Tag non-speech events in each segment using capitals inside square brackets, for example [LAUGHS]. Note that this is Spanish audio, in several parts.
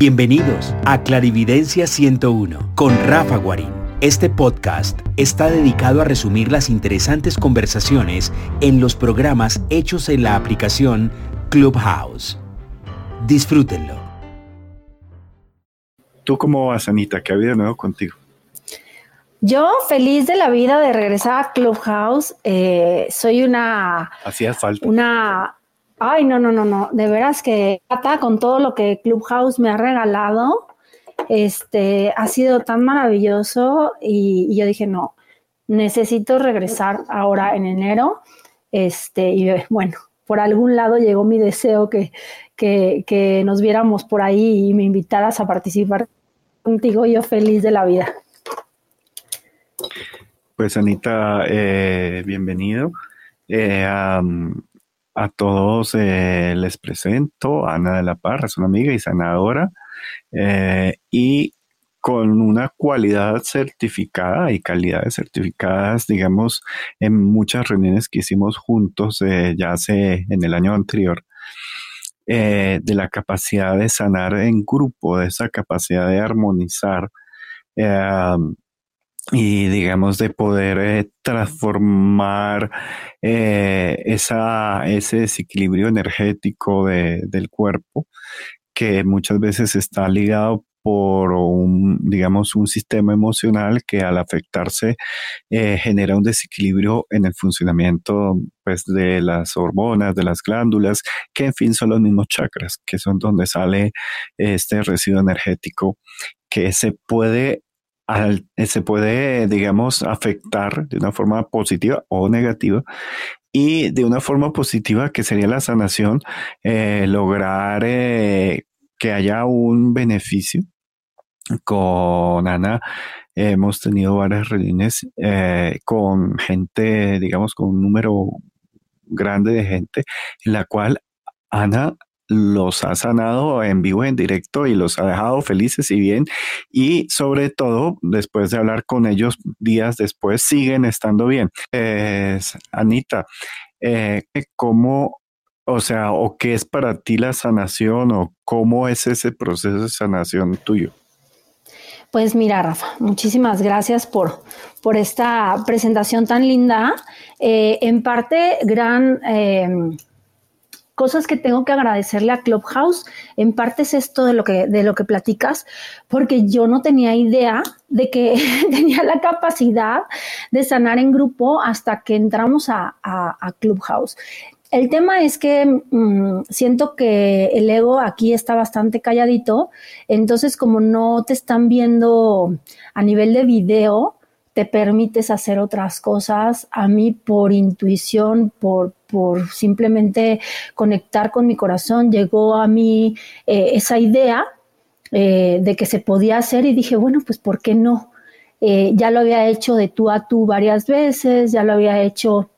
Bienvenidos a Clarividencia 101 con Rafa Guarín. Este podcast está dedicado a resumir las interesantes conversaciones en los programas hechos en la aplicación Clubhouse. Disfrútenlo. ¿Tú cómo vas, Anita? ¿Qué ha habido nuevo contigo? Yo feliz de la vida de regresar a Clubhouse. Eh, soy una... Hacía falta. Una... Ay, no, no, no, no. De veras que con todo lo que Clubhouse me ha regalado, este, ha sido tan maravilloso y, yo dije, no, necesito regresar ahora en enero. Este, y bueno, por algún lado llegó mi deseo que, que, que nos viéramos por ahí y me invitaras a participar contigo. Yo feliz de la vida. Pues Anita, eh, bienvenido. Eh, a, todos eh, les presento Ana de la Parra, es una amiga y sanadora, y con una cualidad certificada y calidades certificadas, digamos, en muchas reuniones que hicimos juntos ya hace en el año anterior. de la capacidad de sanar en grupo, de esa capacidad de armonizar y digamos de poder eh, transformar eh, esa, ese desequilibrio energético del cuerpo que muchas veces está ligado por un, digamos, un sistema emocional que al afectarse eh, genera un desequilibrio en el funcionamiento pues, de las hormonas, de las glándulas, que en fin son los mismos chakras, que son donde sale este residuo energético que se puede eh, se puede, digamos, afectar de una forma positiva o negativa. Y de una forma positiva, que sería la sanación, eh, lograr eh, que haya un beneficio. Con Ana hemos tenido varias reuniones con gente, digamos, con un número grande de gente, en la cual Ana los ha sanado en vivo, en directo y los ha dejado felices y bien. Y sobre todo, después de hablar con ellos días después, siguen estando bien. Anita, eh, ¿cómo, o sea, o qué es para ti la sanación o cómo es ese proceso de sanación tuyo? Pues mira, Rafa, muchísimas gracias por, por esta presentación tan linda. Eh, en parte, gran eh, cosas que tengo que agradecerle a Clubhouse. En parte es esto de lo que, de lo que platicas, porque yo no tenía idea de que [LAUGHS] tenía la capacidad de sanar en grupo hasta que entramos a, Clubhouse. El tema es que mm, siento que el ego aquí está bastante calladito, entonces como no te están viendo a nivel de video, te permites hacer otras cosas. A mí por intuición, por, por simplemente conectar con mi corazón, llegó a mí eh, esa idea eh, de que se podía hacer y dije, bueno, pues ¿por qué no? Eh, ya lo había hecho de tú a tú varias veces, ya lo había hecho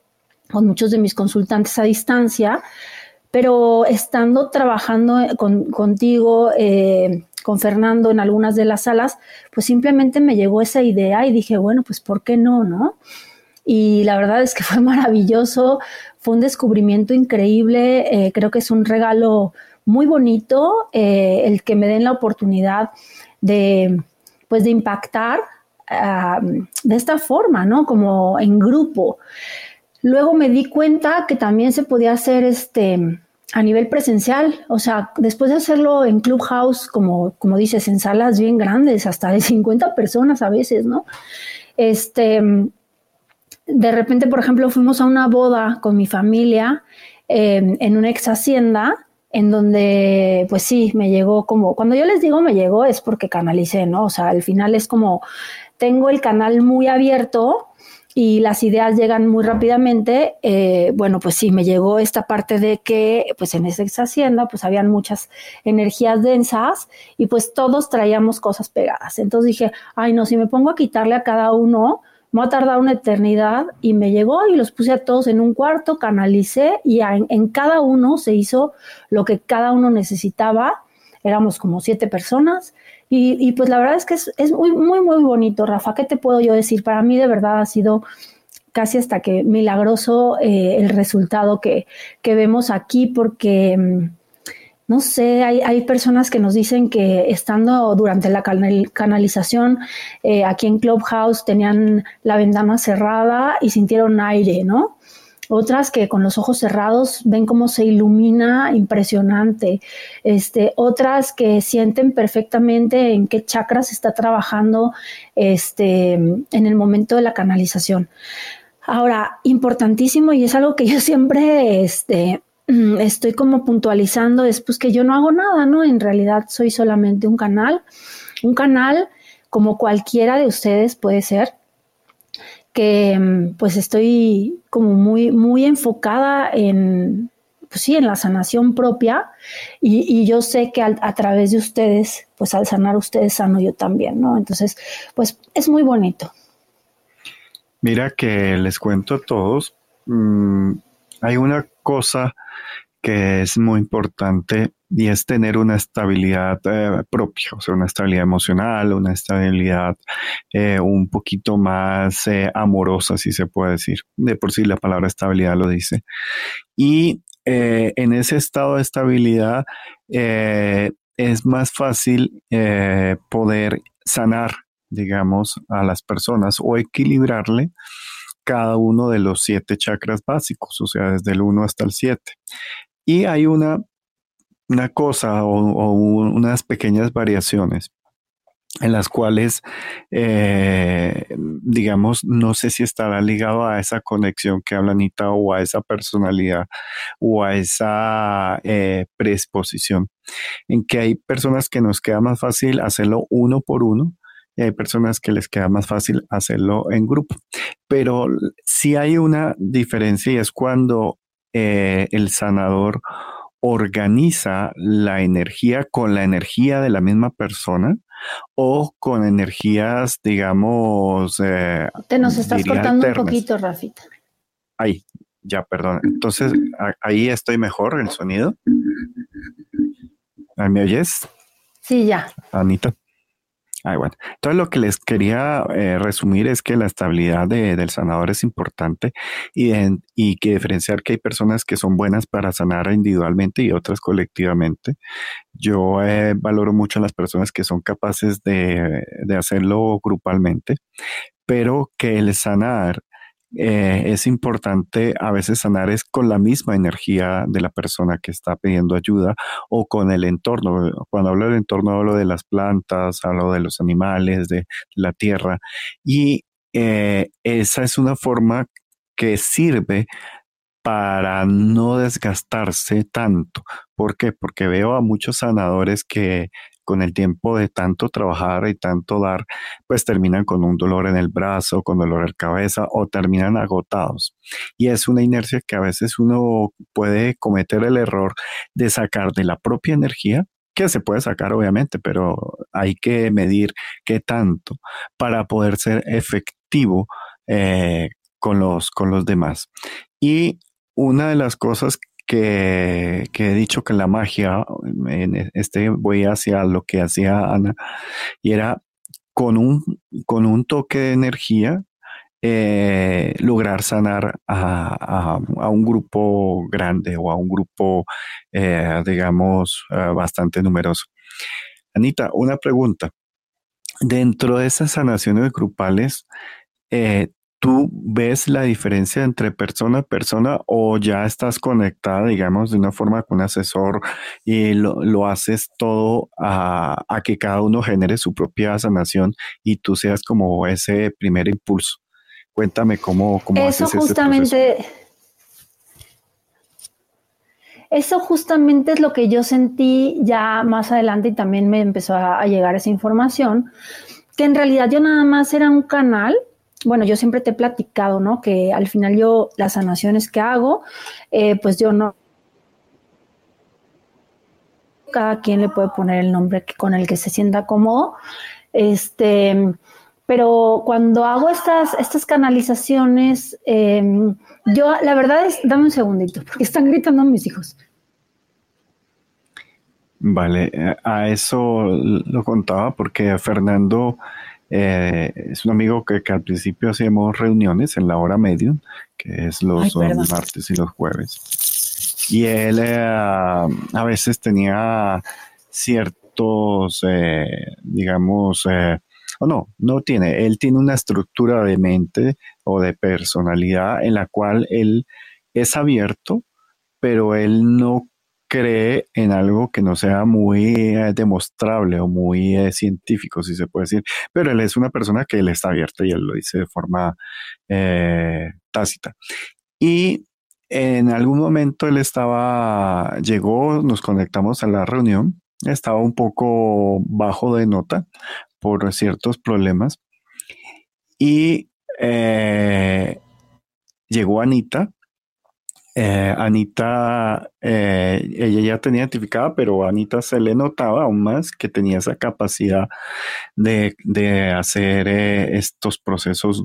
con muchos de mis consultantes a distancia, pero estando trabajando contigo, con Fernando en algunas de las salas, pues simplemente me llegó esa idea y dije, bueno, pues ¿por qué no, no? Y la verdad es que [LAUGHS] fue maravilloso, fue un descubrimiento increíble, eh, creo que es un regalo muy bonito eh, el que me den la oportunidad de, pues, de impactar de esta forma, ¿no? Como en grupo. Luego me di cuenta que también se podía hacer este a nivel presencial, o sea, después de hacerlo en Clubhouse, como, como dices, en salas bien grandes, hasta de [LAUGHS] 50 personas a veces, ¿no? Este, de repente, por ejemplo, fuimos a una boda con mi familia em, en una ex hacienda, en donde, pues sí, me llegó como, cuando yo les digo me llegó es porque canalicé, ¿no? O sea, al final es como, tengo el canal muy abierto y las ideas llegan muy rápidamente, eh, bueno, pues sí, me llegó esta parte de que, pues en esa hacienda, pues habían muchas energías densas y pues todos traíamos cosas pegadas. Entonces dije, ay, no, si me pongo a quitarle a cada uno, me va a tardar una eternidad y me llegó y los puse a todos en un cuarto, canalicé y en cada uno se hizo lo que cada uno necesitaba. Éramos como siete personas y, pues la verdad es que es, muy, muy, muy bonito, Rafa. ¿Qué te puedo yo decir? Para mí de verdad ha sido casi hasta que milagroso eh, el resultado que, vemos aquí porque mm, no sé, hay, personas que nos dicen que estando durante la canalización eh, aquí en Clubhouse tenían la ventana cerrada y sintieron aire, ¿no? Otras que con los ojos cerrados ven cómo se ilumina impresionante, este, otras que sienten perfectamente en qué chakras está trabajando este, en el momento de la canalización. Ahora, importantísimo y es algo que yo siempre este, estoy como puntualizando, es pues que yo no hago nada, ¿no? En realidad soy solamente un canal, un canal como cualquiera de ustedes puede ser, que mm, pues estoy como muy, muy enfocada en, pues sí, en la sanación propia y, yo sé que a través de ustedes, pues al sanar ustedes sano yo también, ¿no? Entonces, pues es muy bonito. Mira que les cuento a todos, mm, hay una cosa que es muy importante y es tener una estabilidad eh, propia, o sea, una estabilidad emocional, una estabilidad eh, un poquito más eh, amorosa, si se puede decir. De por sí la palabra estabilidad lo dice. Y en ese estado de estabilidad es más fácil poder sanar, digamos, a las personas o equilibrarle cada uno de los siete chakras básicos, o sea, desde el 1 hasta el 7. Y hay una, una cosa o, unas pequeñas variaciones en las cuales, eh, digamos, no sé si estará ligado a esa conexión que habla o a esa personalidad o a esa eh, predisposición, en que hay personas que nos queda más fácil hacerlo uno por uno y hay personas que les queda más fácil hacerlo en grupo. Pero sí hay una diferencia y es cuando eh, el sanador organiza la energía con la energía de la misma persona o con energías, digamos... Eh, Te nos estás cortando un poquito, Rafita. Ahí, ya, perdón. Entonces, ahí estoy mejor, el sonido. ¿Me oyes? Sí, ya. Anita. Bueno. Entonces lo que les quería eh, resumir es que la estabilidad del sanador es importante y, y, que diferenciar que hay personas que son buenas para sanar individualmente y otras colectivamente. Yo eh, valoro mucho a las personas que son capaces de, de hacerlo grupalmente, pero que el sanar eh, es importante a veces sanar es con la misma energía de la persona que está pidiendo ayuda o con el entorno. Cuando hablo del entorno hablo de las plantas, hablo de los animales, de la tierra. Y eh, esa es una forma que sirve para no desgastarse tanto. ¿Por qué? Porque veo a muchos sanadores que con el tiempo de tanto trabajar y tanto dar, pues terminan con un dolor en el brazo, con dolor en cabeza o terminan agotados. Y es una inercia que a veces uno puede cometer el error de sacar de la propia energía que se puede sacar obviamente, pero hay que medir qué tanto para poder ser efectivo eh, con, los, con los demás. Y una de las cosas que, he dicho que la magia, en este voy hacia lo que hacía Ana, y era con un, con un toque de energía eh, lograr sanar a, un grupo grande o a un grupo, eh, digamos, eh, bastante numeroso. Anita, una pregunta. Dentro de esas sanaciones grupales, ¿Tú ves la diferencia entre persona a persona o ya estás conectada, digamos, de una forma con un asesor y lo, haces todo a, que cada uno genere su propia sanación y tú seas como ese primer impulso? Cuéntame cómo, cómo Eso justamente. Eso justamente es lo que yo sentí ya más adelante y también me empezó a llegar esa información, que en realidad yo nada más era un canal bueno, yo siempre te he platicado, ¿no? Que al final yo, las sanaciones que hago, eh, pues yo no... Cada quien le puede poner el nombre con el que se sienta cómodo. Este, pero cuando hago estas, estas canalizaciones, em, yo, la verdad es, dame un segundito, porque están gritando mis hijos. Vale, eh, a eso lo contaba porque Fernando eh, es un amigo que, al principio hacíamos reuniones en la hora medium, que es los, martes y los jueves. y él eh, a veces tenía ciertos, eh, digamos, eh, o no, no tiene, él tiene una estructura de mente o de personalidad en la cual él es abierto, pero él no cree en algo que no sea muy eh, demostrable o muy eh, científico, si se puede decir. Pero él es una persona que él está abierto y él lo dice de forma eh, tácita. Y en algún momento él estaba, llegó, nos conectamos a la reunión, estaba un poco bajo de nota por ciertos problemas y llegó Anita eh, Anita, eh, ella ya tenía identificada, pero a Anita se le notaba aún más que tenía esa capacidad de, hacer eh, estos procesos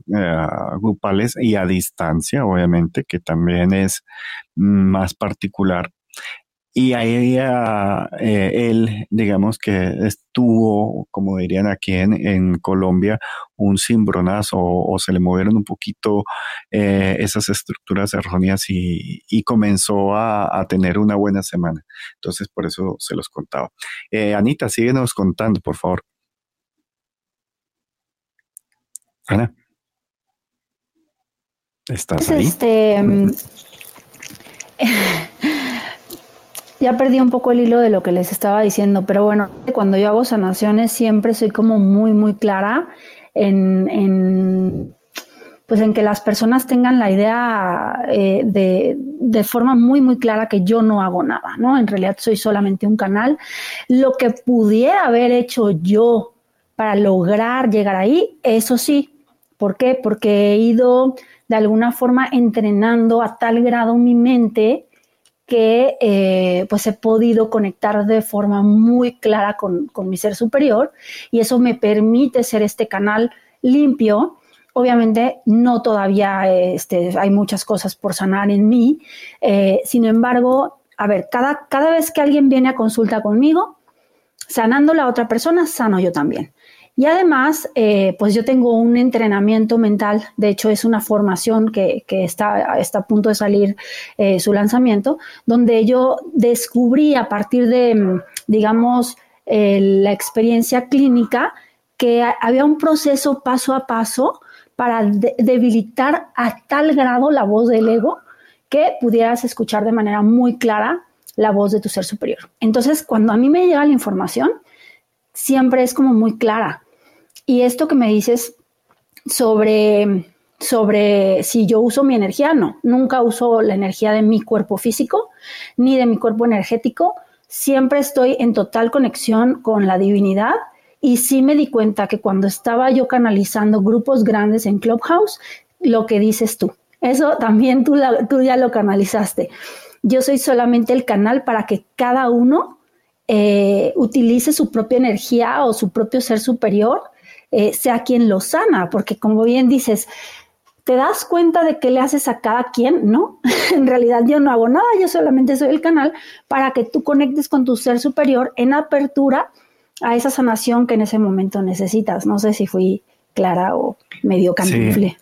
grupales y a distancia, obviamente, que también es más particular. Y ahí eh, él, digamos que estuvo, como dirían aquí en, Colombia, un cimbronazo o, se le movieron un poquito eh, esas estructuras erróneas y, comenzó a, tener una buena semana. Entonces, por eso se los contaba. Eh, Anita, síguenos contando, por favor. Ana. ¿Estás ahí? Este, mm, [LAUGHS] ya perdí un poco el hilo de lo que les estaba diciendo, pero bueno, cuando yo hago sanaciones siempre soy como muy, muy clara en, pues en que las personas tengan la idea eh, de, de, forma muy, muy clara que yo no hago nada, ¿no? En realidad soy solamente un canal. Lo que pudiera haber hecho yo para lograr llegar ahí, eso sí. ¿Por qué? Porque he ido de alguna forma entrenando a tal grado mi mente que eh, pues he podido conectar de forma muy clara con, mi ser superior y eso me permite ser este canal limpio. Obviamente no todavía este, hay muchas cosas por sanar en mí, eh, sin embargo, a ver, cada, cada vez que alguien viene a consulta conmigo, sanando la otra persona, sano yo también. Y además, eh, pues yo tengo un entrenamiento mental, de hecho es una formación que, está, está, a punto de salir eh, su lanzamiento, donde yo descubrí a partir de, mm, digamos, eh, la experiencia clínica que había un proceso paso a paso para debilitar a tal grado la voz del ego que pudieras escuchar de manera muy clara la voz de tu ser superior. Entonces, cuando a mí me llega la información, siempre es como muy clara. Y esto que me dices sobre, sobre si yo uso mi energía, no, nunca uso la energía de mi cuerpo físico ni de mi cuerpo energético. Siempre estoy en total conexión con la divinidad y sí me di cuenta que cuando estaba yo canalizando grupos grandes en Clubhouse, lo que dices tú, eso también tú, tú ya lo canalizaste. Yo soy solamente el canal para que cada uno eh, utilice su propia energía o su propio ser superior eh, sea quien lo sana, porque como bien dices, te das cuenta de qué le haces a cada quien, ¿no? [LAUGHS] en realidad yo no hago nada, yo solamente soy el canal para que tú conectes con tu ser superior en apertura a esa sanación que en ese momento necesitas. No sé si fui clara o medio cantifle.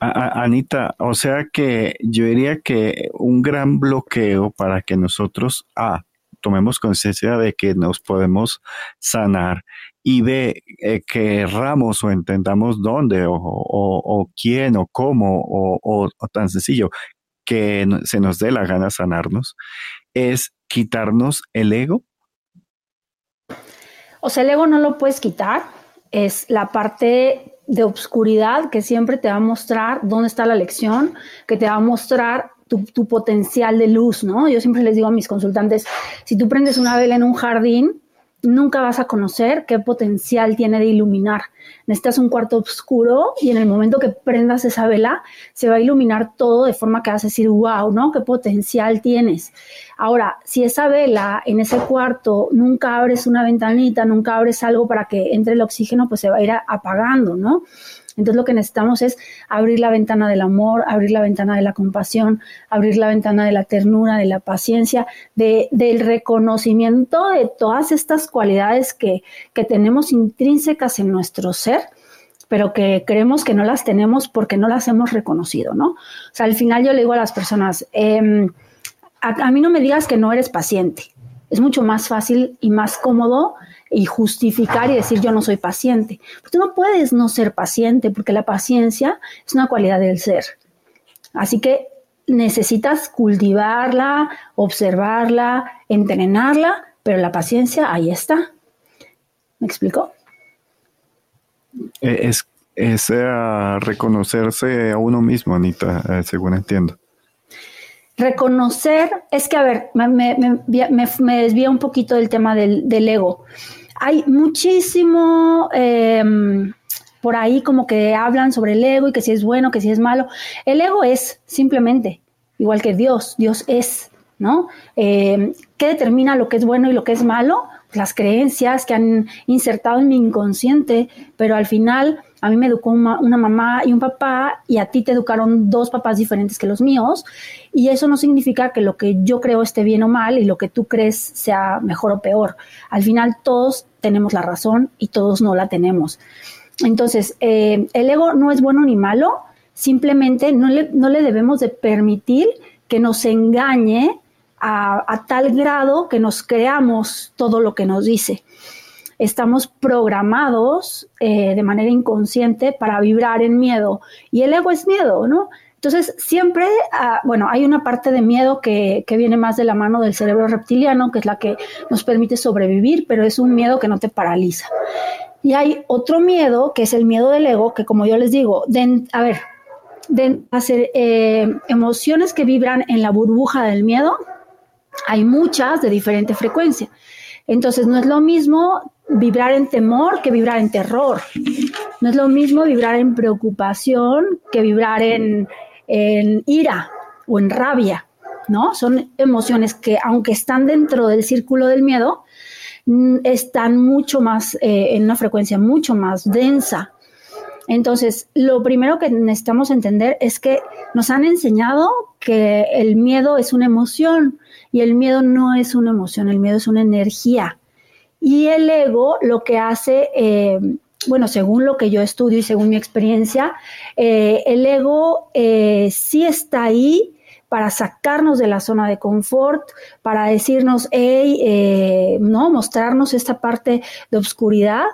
Anita, o sea que yo diría que un gran bloqueo para que nosotros, A, tomemos conciencia de que nos podemos sanar y ve eh, que erramos o entendamos dónde o, quién o cómo o, tan sencillo que se nos dé la gana sanarnos, es quitarnos el ego. O sea, el ego no lo puedes quitar, es la parte de obscuridad que siempre te va a mostrar dónde está la lección, que te va a mostrar tu, tu, potencial de luz, ¿no? Yo siempre les digo a mis consultantes, si tú prendes una vela en un jardín, nunca vas a conocer qué potencial tiene de iluminar. Necesitas un cuarto oscuro y en el momento que prendas esa vela, se va a iluminar todo de forma que vas a decir, wow, ¿no? ¿Qué potencial tienes? Ahora, si esa vela en ese cuarto nunca abres una ventanita, nunca abres algo para que entre el oxígeno, pues se va a ir apagando, ¿no? Entonces lo que necesitamos es abrir la ventana del amor, abrir la ventana de la compasión, abrir la ventana de la ternura, de la paciencia, de, del reconocimiento de todas estas cualidades que, que tenemos intrínsecas en nuestro ser pero que creemos que no las tenemos porque no las hemos reconocido, ¿no? O sea, al final yo le digo a las personas, eh, a, mí no me digas que no eres paciente. Es mucho más fácil y más cómodo y justificar y decir yo no soy paciente. tú no puedes no ser paciente porque la paciencia es una cualidad del ser. Así que necesitas cultivarla, observarla, entrenarla, pero la paciencia ahí está. ¿Me explico? Es, es eh, reconocerse a uno mismo, Anita, eh, según entiendo. Reconocer, es que, a ver, me, me, desvía un poquito del tema del, ego. Hay muchísimo em, por ahí como que hablan sobre el ego y que si es bueno, que si es malo. El ego es simplemente, igual que Dios, Dios es, ¿no? Em, ¿Qué determina lo que es bueno y lo que es malo? Las creencias que han insertado en mi inconsciente, pero al final a mí me educó una, mamá y un papá y a ti te educaron dos papás diferentes que los míos y eso no significa que lo que yo creo esté bien o mal y lo que tú crees sea mejor o peor. Al final todos tenemos la razón y todos no la tenemos. Entonces, eh, el ego no es bueno ni malo, simplemente no le, no le debemos de permitir que nos engañe a, tal grado que nos creamos todo lo que nos dice estamos programados eh, de manera inconsciente para vibrar en miedo y el ego es miedo, ¿no? Entonces, siempre, ah, bueno, hay una parte de miedo que, que, viene más de la mano del cerebro reptiliano, que es la que nos permite sobrevivir, pero es un miedo que no te paraliza. Y hay otro miedo, que es el miedo del ego, que como yo les digo, de, a ver, hacer eh, emociones que vibran en la burbuja del miedo, hay muchas de diferente frecuencia. Entonces, no es lo mismo vibrar en temor que vibrar en terror. No es lo mismo vibrar en preocupación que vibrar en, ira o en rabia, ¿no? Son emociones que, aunque están dentro del círculo del miedo, mm, están mucho más, eh, en una frecuencia mucho más densa. Entonces, lo primero que necesitamos entender es que nos han enseñado que el miedo es una emoción y el miedo no es una emoción, el miedo es una energía. Y el ego lo que hace, eh, bueno, según lo que yo estudio y según mi experiencia, eh, el ego eh, sí está ahí para sacarnos de la zona de confort, para decirnos, hey, no, mostrarnos esta parte de oscuridad,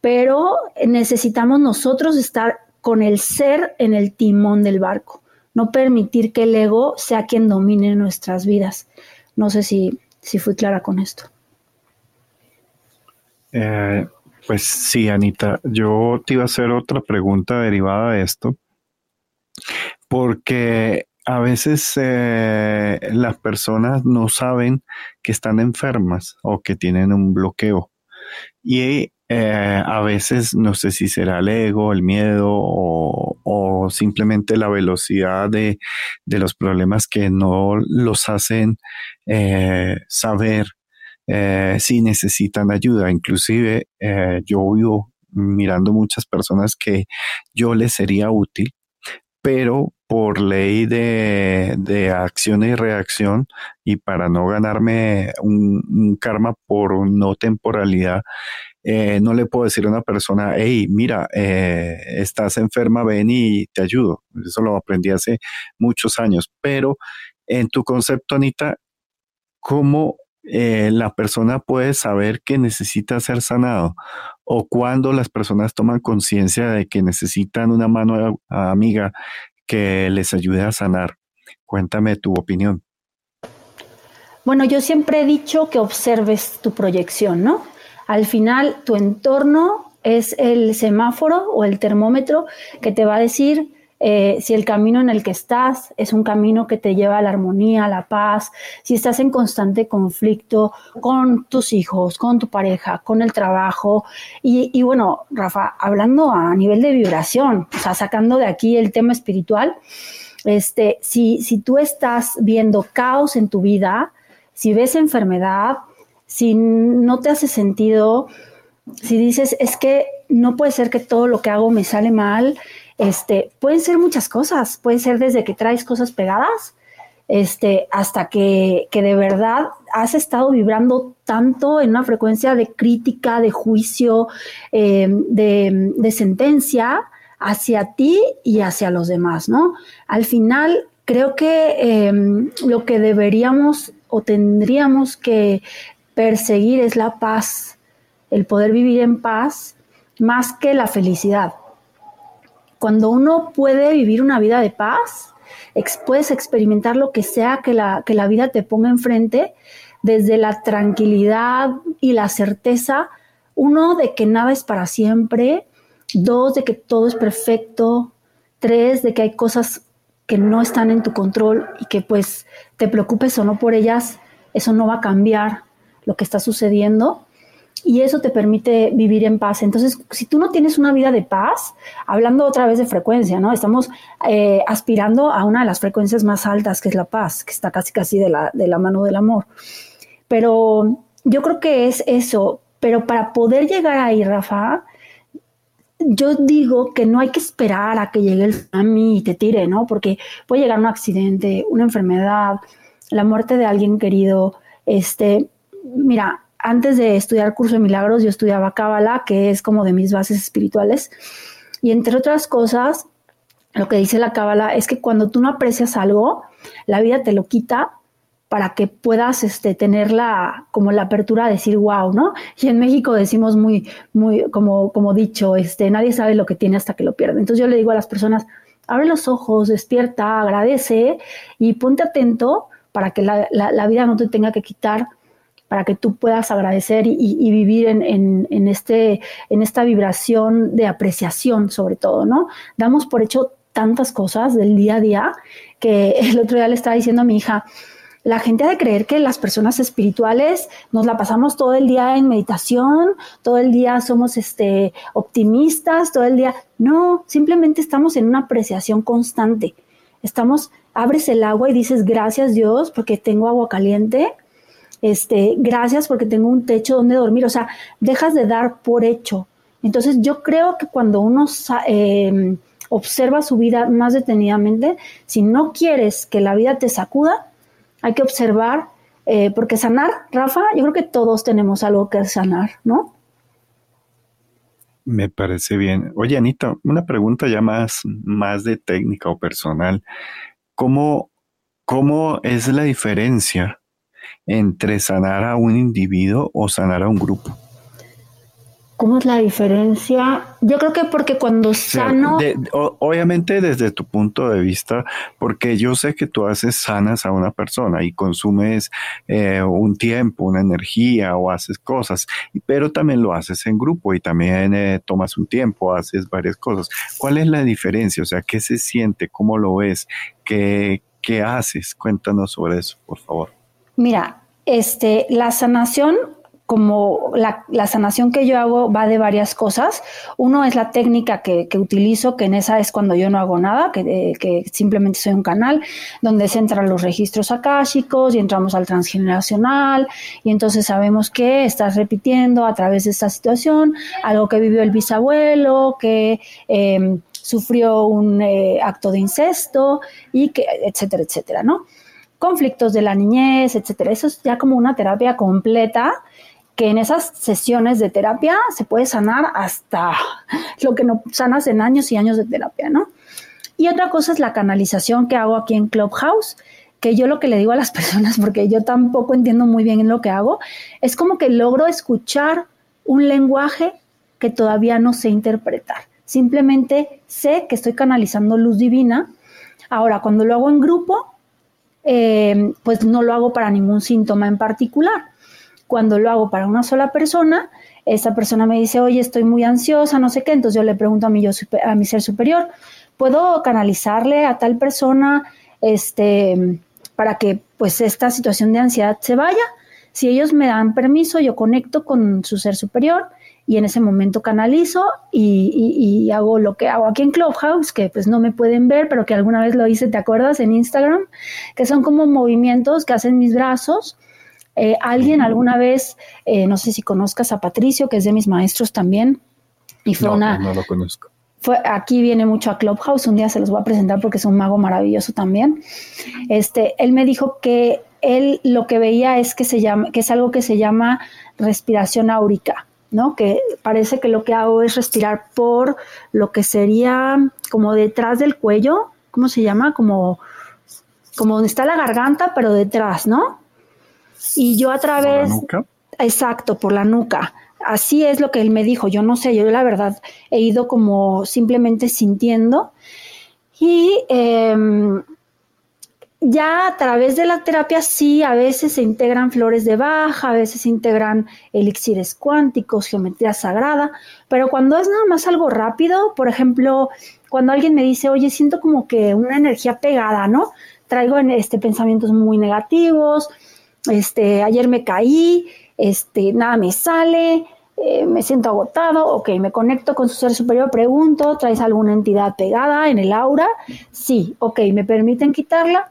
pero necesitamos nosotros estar con el ser en el timón del barco, no permitir que el ego sea quien domine nuestras vidas. No sé si, si fui clara con esto. Eh, pues sí, Anita, yo te iba a hacer otra pregunta derivada de esto, porque a veces eh, las personas no saben que están enfermas o que tienen un bloqueo. Y eh, a veces no sé si será el ego, el miedo o, simplemente la velocidad de, los problemas que no los hacen saber eh, si necesitan ayuda. Inclusive eh, yo vivo mirando muchas personas que yo les sería útil, pero por ley de, acción y reacción y para no ganarme un, karma por no temporalidad, eh, no le puedo decir a una persona, hey, mira, estás enferma, ven y te ayudo. Eso lo aprendí hace muchos años. Pero en tu concepto, Anita, ¿cómo eh, la persona puede saber que necesita ser sanado o cuando las personas toman conciencia de que necesitan una mano amiga que les ayude a sanar. Cuéntame tu opinión. Bueno, yo siempre he dicho que observes tu proyección, ¿no? Al final, tu entorno es el semáforo o el termómetro que te va a decir eh, si el camino en el que estás es un camino que te lleva a la armonía, a la paz, si estás en constante conflicto con tus hijos, con tu pareja, con el trabajo. Y, bueno, Rafa, hablando a nivel de vibración, o sea, sacando de aquí el tema espiritual, este, si, si tú estás viendo caos en tu vida, si ves enfermedad, si no te hace sentido, si dices, es que no puede ser que todo lo que hago me sale mal, este, pueden ser muchas cosas, puede ser desde que traes cosas pegadas, este, hasta que, de verdad has estado vibrando tanto en una frecuencia de crítica, de juicio, em, de, sentencia hacia ti y hacia los demás, ¿no? Al final, creo que em, lo que deberíamos o tendríamos que perseguir es la paz, el poder vivir en paz más que la felicidad. Cuando uno puede vivir una vida de paz, puedes experimentar lo que sea que la, que la vida te ponga enfrente, desde la tranquilidad y la certeza, uno, de que nada es para siempre, dos, de que todo es perfecto, tres, de que hay cosas que no están en tu control y que pues te preocupes o no por ellas, eso no va a cambiar lo que está sucediendo y eso te permite vivir en paz. Entonces, si tú no tienes una vida de paz, hablando otra vez de frecuencia, ¿no? Estamos eh, aspirando a una de las frecuencias más altas, que es la paz, que está casi casi de la, de la mano del amor. Pero yo creo que es eso. Pero para poder llegar ahí, Rafa, yo digo que no hay que esperar a que llegue el tsunami y te tire, ¿no? Porque puede llegar un accidente, una enfermedad, la muerte de alguien querido. Este, mira, antes de estudiar curso de milagros, yo estudiaba Cábala, que es como de mis bases espirituales. Y entre otras cosas, lo que dice la Cábala es que cuando tú no aprecias algo, la vida te lo quita para que puedas este, tener la, como la apertura a decir wow, ¿no? Y en México decimos muy, muy, como, como dicho, este, nadie sabe lo que tiene hasta que lo pierde. Entonces yo le digo a las personas, abre los ojos, despierta, agradece y ponte atento para que la, la vida no te tenga que quitar para que tú puedas agradecer y, vivir en, este, en esta vibración de apreciación sobre todo, ¿no? Damos por hecho tantas cosas del día a día que [LAUGHS] el otro día le estaba diciendo a mi hija, la gente ha de creer que las personas espirituales nos la pasamos todo el día en meditación, todo el día somos este, optimistas, todo el día. No, simplemente estamos en una apreciación constante. Estamos, abres el agua y dices gracias Dios porque tengo agua caliente, este, gracias porque tengo un techo donde dormir, o sea, dejas de dar por hecho. Entonces yo creo que cuando uno em, observa su vida más detenidamente, si no quieres que la vida te sacuda, hay que observar, eh, porque sanar, Rafa, yo creo que todos tenemos algo que sanar, ¿no? Me parece bien. Oye, Anita, una pregunta ya más, más de técnica o personal. ¿Cómo, cómo es la diferencia entre sanar a un individuo o sanar a un grupo? ¿Cómo es la diferencia? Yo creo que porque cuando sano... obviamente desde tu punto de vista, porque yo sé que tú haces sanas a una persona y consumes eh, un tiempo, una energía o haces cosas, pero también lo haces en grupo y también eh, tomas un tiempo, haces varias cosas. ¿Cuál es la diferencia? O sea, ¿qué se siente? ¿Cómo lo ves? ¿Qué, qué haces? Cuéntanos sobre eso, por favor. Mira, este, la sanación, como la, sanación que yo hago va de varias cosas. Uno es la técnica que, utilizo, que en esa es cuando yo no hago nada, que, que, simplemente soy un canal donde se entran los registros akáshicos y entramos al transgeneracional y entonces sabemos que estás repitiendo a través de esta situación algo que vivió el bisabuelo, que... Em, sufrió un eh, acto de incesto y que, etcétera, etcétera, ¿no? Conflictos de la niñez, etcétera. Eso es ya como una terapia completa que en esas sesiones de terapia se puede sanar hasta [LAUGHS] lo que no sanas en años y años de terapia, ¿no? Y otra cosa es la canalización que hago aquí en Clubhouse, que yo lo que le digo a las [LAUGHS] personas, porque yo tampoco entiendo muy bien en lo que hago, es como que logro escuchar un lenguaje que todavía no sé interpretar. Simplemente sé que estoy canalizando luz divina. Ahora, cuando lo hago en grupo, eh, pues no lo hago para ningún síntoma en particular. Cuando lo hago para una sola persona, esa persona me dice, oye, estoy muy ansiosa, no sé qué, entonces yo le pregunto a mi, yo, a mi ser superior, ¿puedo canalizarle a tal persona este, para que pues esta situación de ansiedad se vaya? Si ellos me dan permiso, yo conecto con su ser superior y en ese momento canalizo y, hago lo que hago aquí en Clubhouse, que pues no me pueden ver, pero que alguna vez lo hice, ¿te acuerdas? En Instagram, que son como movimientos que hacen mis brazos. Eh, alguien alguna vez, eh, no sé si conozcas a Patricio, que es de mis maestros también, y fue una... No lo conozco. Fue, aquí viene mucho a Clubhouse, un día se los voy a presentar porque es un mago maravilloso también. Este, él me dijo que él lo que veía es que se llama, que es algo que se llama respiración áurica. ¿No? Que parece que lo que hago es respirar por lo que sería como detrás del cuello, ¿cómo se llama? Como como donde está la garganta, pero detrás, ¿no? Y yo a través... ¿Por la nuca? Exacto, por la nuca. Así es lo que él me dijo. Yo no sé, yo la verdad he ido como simplemente sintiendo. Y em, ya a través de la terapia sí, a veces se integran flores de baja, a veces se integran elixires cuánticos, geometría sagrada, pero cuando es nada más algo rápido, por ejemplo, cuando alguien me dice, oye, siento como que una energía pegada, ¿no? Traigo este, pensamientos muy negativos, este, ayer me caí, este, nada me sale, eh, me siento agotado, ok, me conecto con su ser superior, pregunto, ¿traes alguna entidad pegada en el aura? Sí, ok, ¿me permiten quitarla?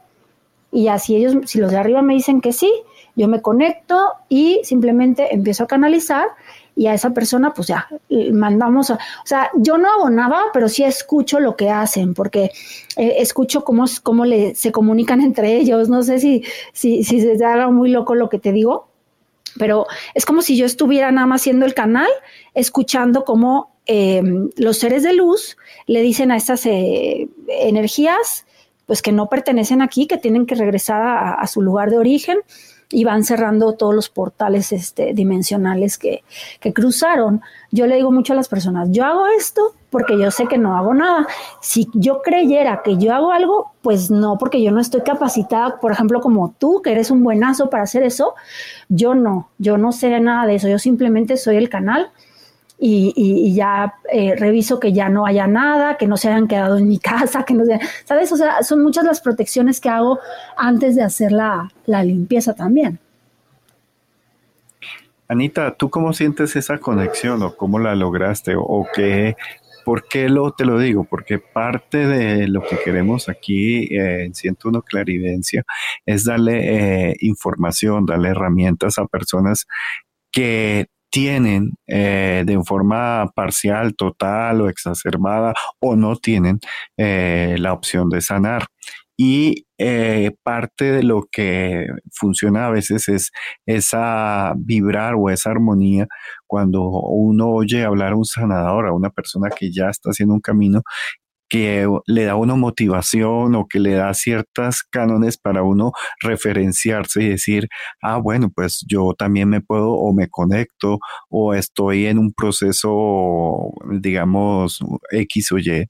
Y así ellos, si los de arriba me dicen que sí, yo me conecto y simplemente empiezo a canalizar y a esa persona pues ya mandamos, a, o sea, yo no hago nada, pero sí escucho lo que hacen, porque eh, escucho cómo, cómo le, se comunican [LAUGHS] entre ellos, no sé si, si, si se haga muy loco lo que te digo, pero es como si yo estuviera nada más haciendo el canal, escuchando cómo eh, los seres de luz le dicen a estas eh, energías, pues que no pertenecen aquí, que tienen que regresar a, su lugar de origen y van cerrando todos los portales este, dimensionales que, que, cruzaron. Yo le digo mucho a las personas, yo hago esto porque yo sé que no hago nada. Si yo creyera que yo hago algo, pues no, porque yo no estoy capacitada, por ejemplo, como tú, que eres un buenazo para hacer eso, yo no, yo no sé nada de eso, yo simplemente soy el canal y, ya eh, reviso que ya no haya nada, que no se hayan quedado en mi casa, que no se, ¿sabes? O sea, son muchas las protecciones que hago antes de hacer la, limpieza también. Anita, ¿tú cómo sientes esa conexión o cómo la lograste o, qué, por qué lo, te lo digo? Porque parte de lo que queremos aquí eh, en 101 Claridencia es darle eh, información, darle herramientas a personas que tienen eh, de forma parcial, total o exacerbada o no tienen eh, la opción de sanar. Y eh, parte de lo que funciona a veces es esa vibrar o esa armonía cuando uno oye hablar a un sanador, a una persona que ya está haciendo un camino que le da una motivación o que le da ciertas cánones para uno referenciarse y decir, ah, bueno, pues yo también me puedo o me conecto o estoy en un proceso, digamos, X o Y.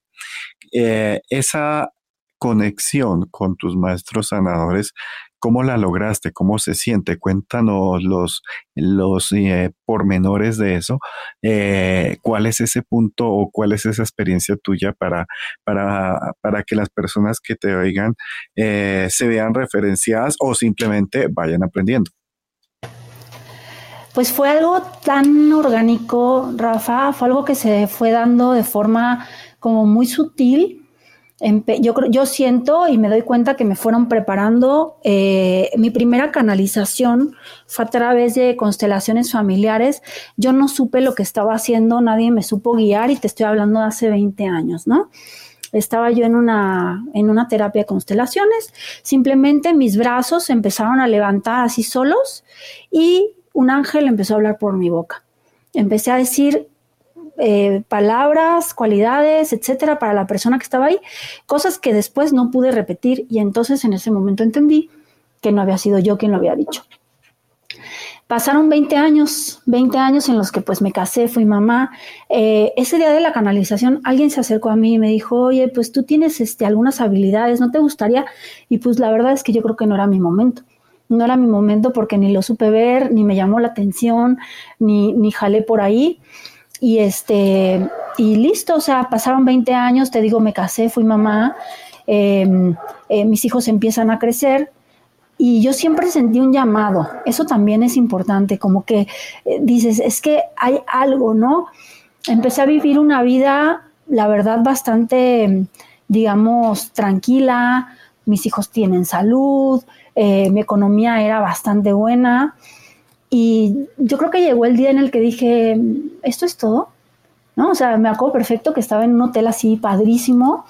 Eh, esa conexión con tus maestros sanadores ¿Cómo la lograste? ¿Cómo se siente? Cuéntanos los, los eh, pormenores de eso. Eh, ¿Cuál es ese punto o cuál es esa experiencia tuya para, para, para que las personas que te oigan eh, se vean referenciadas o simplemente vayan aprendiendo? Pues fue algo tan orgánico, Rafa, fue algo que se fue dando de forma como muy sutil, yo, yo siento y me doy cuenta que me fueron preparando. Eh, mi primera canalización fue a través de constelaciones familiares. Yo no supe lo que estaba haciendo, nadie me supo guiar y te estoy hablando de hace 20 años, ¿no? Estaba yo en una, en una terapia de constelaciones, simplemente mis brazos empezaron a levantar así solos y un ángel empezó a hablar por mi boca. Empecé a decir eh, palabras, cualidades, etcétera, para la persona que estaba ahí, cosas que después no pude repetir y entonces en ese momento entendí que no había sido yo quien lo había dicho. Pasaron 20 años, 20 años en los que pues me casé, fui mamá. Eh, ese día de la canalización alguien se acercó a mí y me dijo, oye, pues tú tienes este, algunas habilidades, ¿no te gustaría? Y pues la verdad es que yo creo que no era mi momento. No era mi momento porque ni lo supe ver, ni me llamó la atención, ni, ni jalé por ahí. Y este, y listo, o sea, pasaron 20 años, te digo, me casé, fui mamá, em, eh, mis hijos empiezan a crecer y yo siempre sentí un llamado, eso también es importante, como que eh, dices, es que hay algo, ¿no? Empecé a vivir una vida, la verdad, bastante, digamos, tranquila, mis hijos tienen salud, eh, mi economía era bastante buena y yo creo que llegó el día en el que dije, esto es todo, ¿no? O sea, me acuerdo perfecto que estaba en un hotel así padrísimo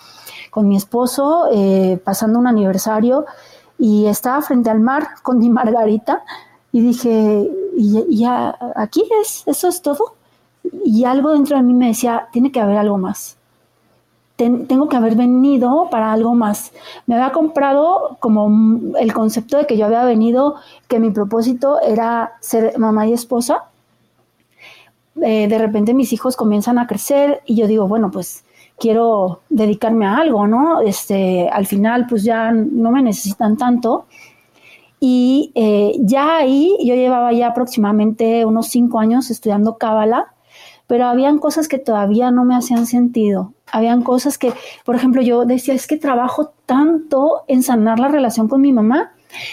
con mi esposo, eh, pasando un aniversario, y estaba frente al mar con mi Margarita, y dije, y, ya, aquí es, eso es todo. Y algo dentro de mí me decía, tiene que haber algo más. Tengo que haber venido para algo más. Me había comprado como el concepto de que yo había venido, que mi propósito era ser mamá y esposa. Eh, de repente mis hijos comienzan a crecer y yo digo, bueno, pues quiero dedicarme a algo, ¿no? Este, al final, pues ya no me necesitan tanto. Y eh, ya ahí yo llevaba ya aproximadamente unos cinco años estudiando Cábala, pero habían cosas que todavía no me hacían sentido. Habían cosas que, por ejemplo, yo decía, es que trabajo tanto en sanar la relación con mi mamá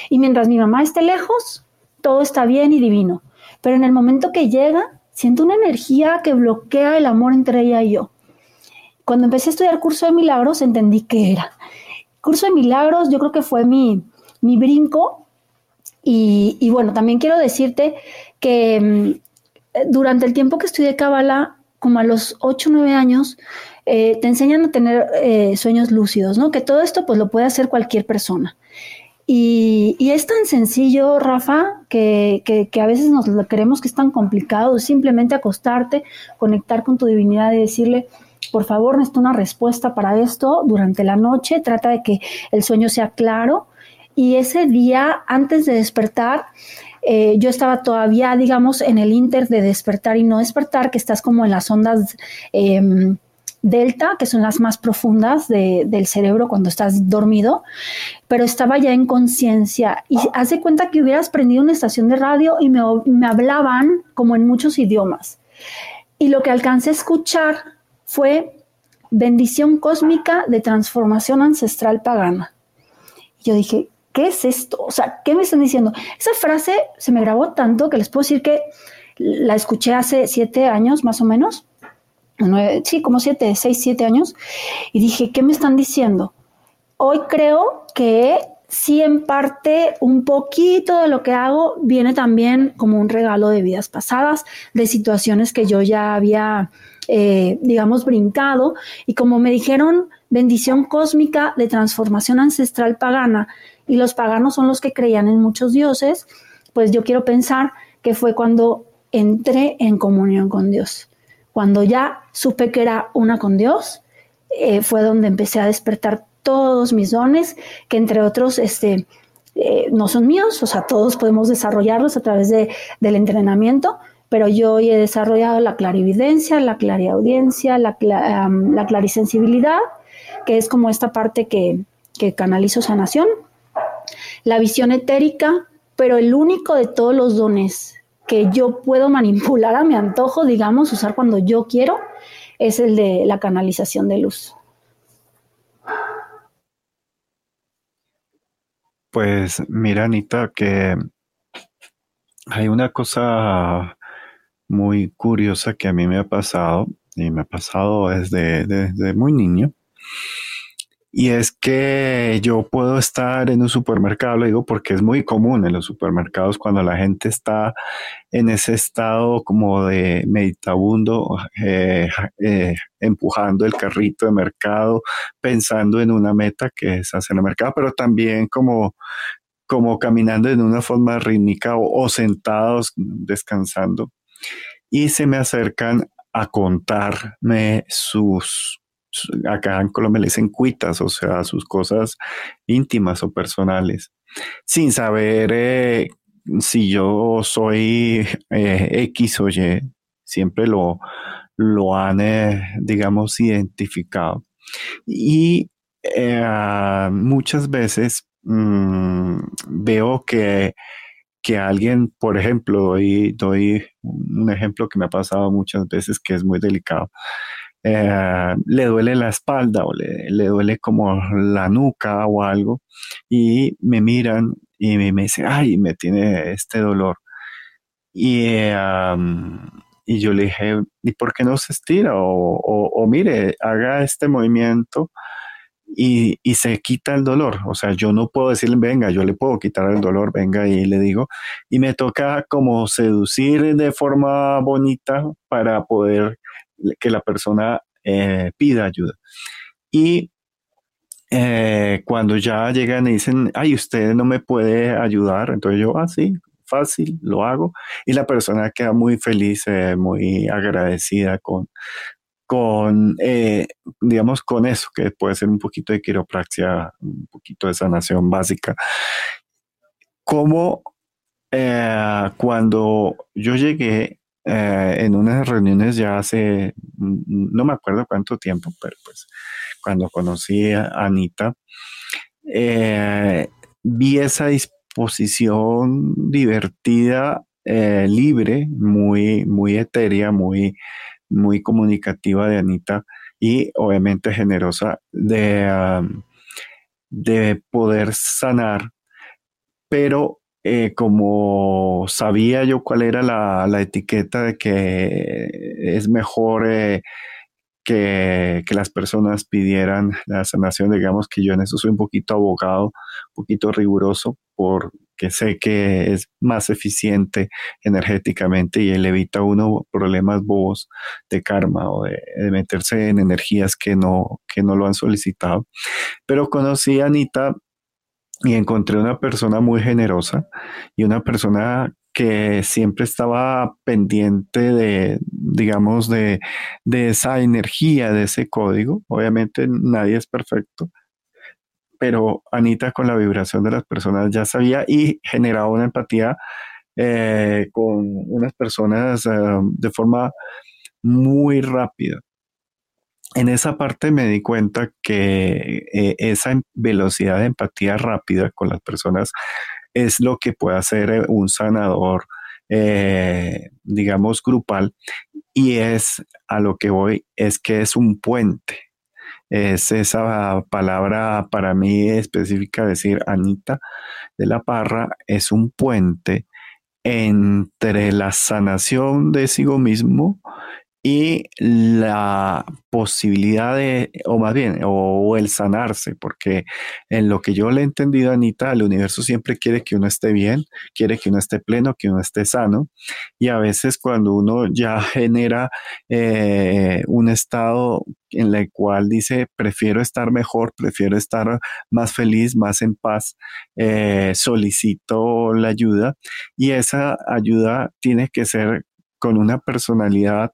y mientras mi mamá esté lejos, todo está bien y divino. Pero en el momento que llega, siento una energía que bloquea el amor entre ella y yo. Cuando empecé a estudiar curso de milagros, entendí qué era. Curso de milagros, yo creo que fue mi, mi brinco. Y, bueno, también quiero decirte que mm, durante el tiempo que estudié Kabbalah, como a los 8 o 9 años, eh, te enseñan a tener eh, sueños lúcidos, ¿no? Que todo esto pues lo puede hacer cualquier persona. Y, es tan sencillo, Rafa, que, que, a veces nos creemos que es tan complicado, simplemente acostarte, conectar con tu divinidad y decirle, por favor, necesito una respuesta para esto durante la noche, trata de que el sueño sea claro. Y ese día, antes de despertar, eh, yo estaba todavía, digamos, en el inter de despertar y no despertar, que estás como en las ondas em, delta, que son las más profundas del cerebro cuando estás dormido, pero estaba ya en conciencia. Y hace cuenta que hubieras prendido una estación de radio y me, hablaban como en muchos idiomas. Y lo que alcancé a escuchar fue bendición cósmica de transformación ancestral pagana. Yo dije, ¿qué es esto? O sea, ¿qué me están diciendo? Esa frase se me grabó tanto que les puedo decir que la escuché hace siete años más o menos. Sí, como siete, seis, siete años. Y dije, ¿qué me están diciendo? Hoy creo que sí en parte un poquito de lo que hago viene también como un regalo de vidas pasadas, de situaciones que yo ya había eh, digamos, brincado. Y como me dijeron, bendición cósmica de transformación ancestral pagana, y los paganos son los que creían en muchos dioses, pues yo quiero pensar que fue cuando entré en comunión con Dios. Cuando ya supe que era una con Dios, eh, fue donde empecé a despertar todos mis dones, que entre otros, este, eh, no son míos, o sea, todos podemos desarrollarlos a través de, del entrenamiento, pero yo hoy he desarrollado la clarividencia, la clariaudiencia, la, la clarisensibilidad, que es como esta parte que, que canalizo sanación, la visión etérica, pero el único de todos los dones que yo puedo manipular a mi antojo, digamos, usar cuando yo quiero, es el de la canalización de luz. Pues mira, Anita, que hay una cosa muy curiosa que a mí me ha pasado, y me ha pasado desde, desde muy niño, y es que yo puedo estar en un supermercado, lo digo porque es muy común en los supermercados cuando la gente está en ese estado como de meditabundo, eh, eh, empujando el carrito de mercado, pensando en una meta que es hacer el mercado, pero también como como caminando en una forma rítmica o sentados descansando. Y se me acercan a contarme sus, acá en Colombia le dicen cuitas, o sea, sus cosas íntimas o personales, sin saber eh, si yo soy eh, X o Y, siempre lo, lo han, eh, digamos, identificado. Y muchas veces mm, veo que que alguien, por ejemplo, doy, doy un ejemplo que me ha pasado muchas veces que es muy delicado, eh, le duele la espalda o le, duele como la nuca o algo y me miran y me, dicen, ay, me tiene este dolor. Y, y yo le dije, ¿y por qué no se estira? O, o mire, haga este movimiento y, se quita el dolor. O sea, yo no puedo decirle, venga, yo le puedo quitar el dolor, venga y le digo. Y me toca como seducir de forma bonita para poder que la persona eh, pida ayuda. Y eh, cuando ya llegan y dicen, ay, usted no me puede ayudar, entonces yo, ah, sí, fácil, lo hago. Y la persona queda muy feliz, eh, muy agradecida con, con, eh, digamos, con eso, que puede ser un poquito de quiropraxia, un poquito de sanación básica. Como cuando yo llegué eh, en unas reuniones ya hace, no me acuerdo cuánto tiempo, pero pues cuando conocí a Anita, vi esa disposición divertida, libre, muy, muy etérea, muy, muy comunicativa de Anita y obviamente generosa de, de poder sanar, pero eh, como sabía yo cuál era la, etiqueta de que es mejor eh, que, que, las personas pidieran la sanación, digamos que yo en eso soy un poquito abogado, un poquito riguroso por que sé que es más eficiente energéticamente y él evita uno problemas bobos de karma o de, meterse en energías que no, que no lo han solicitado. Pero conocí a Anita y encontré una persona muy generosa y una persona que siempre estaba pendiente de, digamos, de, de esa energía, de ese código. Obviamente nadie es perfecto, pero Anita con la vibración de las personas ya sabía y generaba una empatía eh, con unas personas eh, de forma muy rápida. En esa parte me di cuenta que eh, esa velocidad de empatía rápida con las personas es lo que puede hacer un sanador, digamos, grupal. Y es a lo que voy, es que es un puente es esa palabra para mí específica, decir Anita de la Parra, es un puente entre la sanación de sí mismo y la posibilidad de, o más bien, o, el sanarse, porque en lo que yo le he entendido a Anita, el universo siempre quiere que uno esté bien, quiere que uno esté pleno, que uno esté sano, y a veces cuando uno ya [LAUGHS] genera eh, un estado en el cual dice, prefiero estar mejor, prefiero estar más feliz, más en paz, eh, solicito la ayuda, y esa ayuda tiene que ser con una personalidad,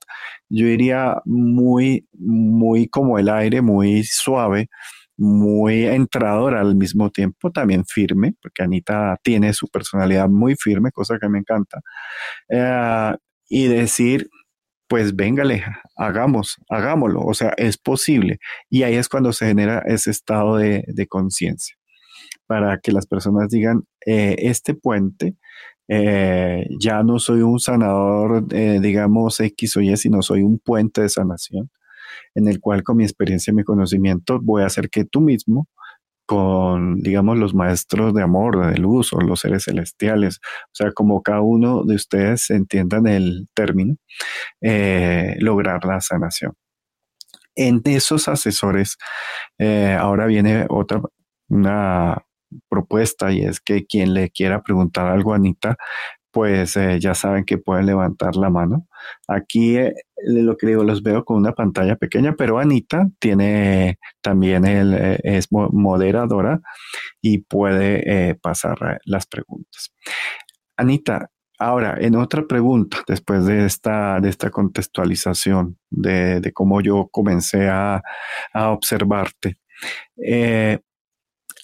yo diría, muy, muy como el aire, muy suave, muy entradora al mismo tiempo, también firme, porque Anita tiene su personalidad muy firme, cosa que me encanta. Eh, y decir, pues véngale, hagamos, hagámoslo, o sea, es posible. Y ahí es cuando se genera ese estado de, conciencia, para que las personas digan, eh, este puente eh, ya no soy un sanador, eh, digamos, X o Y, sino soy un puente de sanación en el cual con mi experiencia y mi conocimiento voy a hacer que tú mismo, con, digamos, los maestros de amor, de luz o los seres celestiales, o sea, como cada uno de ustedes entiendan el término, eh, lograr la sanación. En esos asesores, ahora viene otra, una propuesta y es que quien le quiera preguntar algo a Anita, pues eh, ya saben que pueden levantar la mano. Aquí eh, lo que digo, los veo con una pantalla pequeña, pero Anita tiene también el, eh, es moderadora y puede pasar las preguntas. Anita, ahora en otra pregunta, después de esta, de esta contextualización de, cómo yo comencé a, a observarte,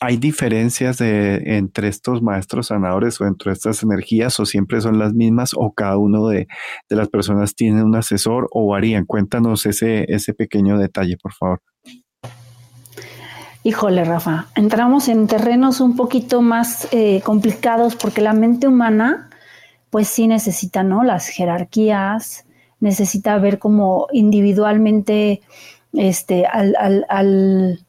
¿Hay diferencias de, entre estos maestros sanadores o entre estas energías o siempre son las mismas o cada uno de, las personas tiene un asesor o varían? Cuéntanos ese, pequeño detalle, por favor. Híjole, Rafa, entramos en terrenos un poquito más eh, complicados porque la mente humana, pues sí necesita, ¿no? Las jerarquías, necesita ver como individualmente este, al, al al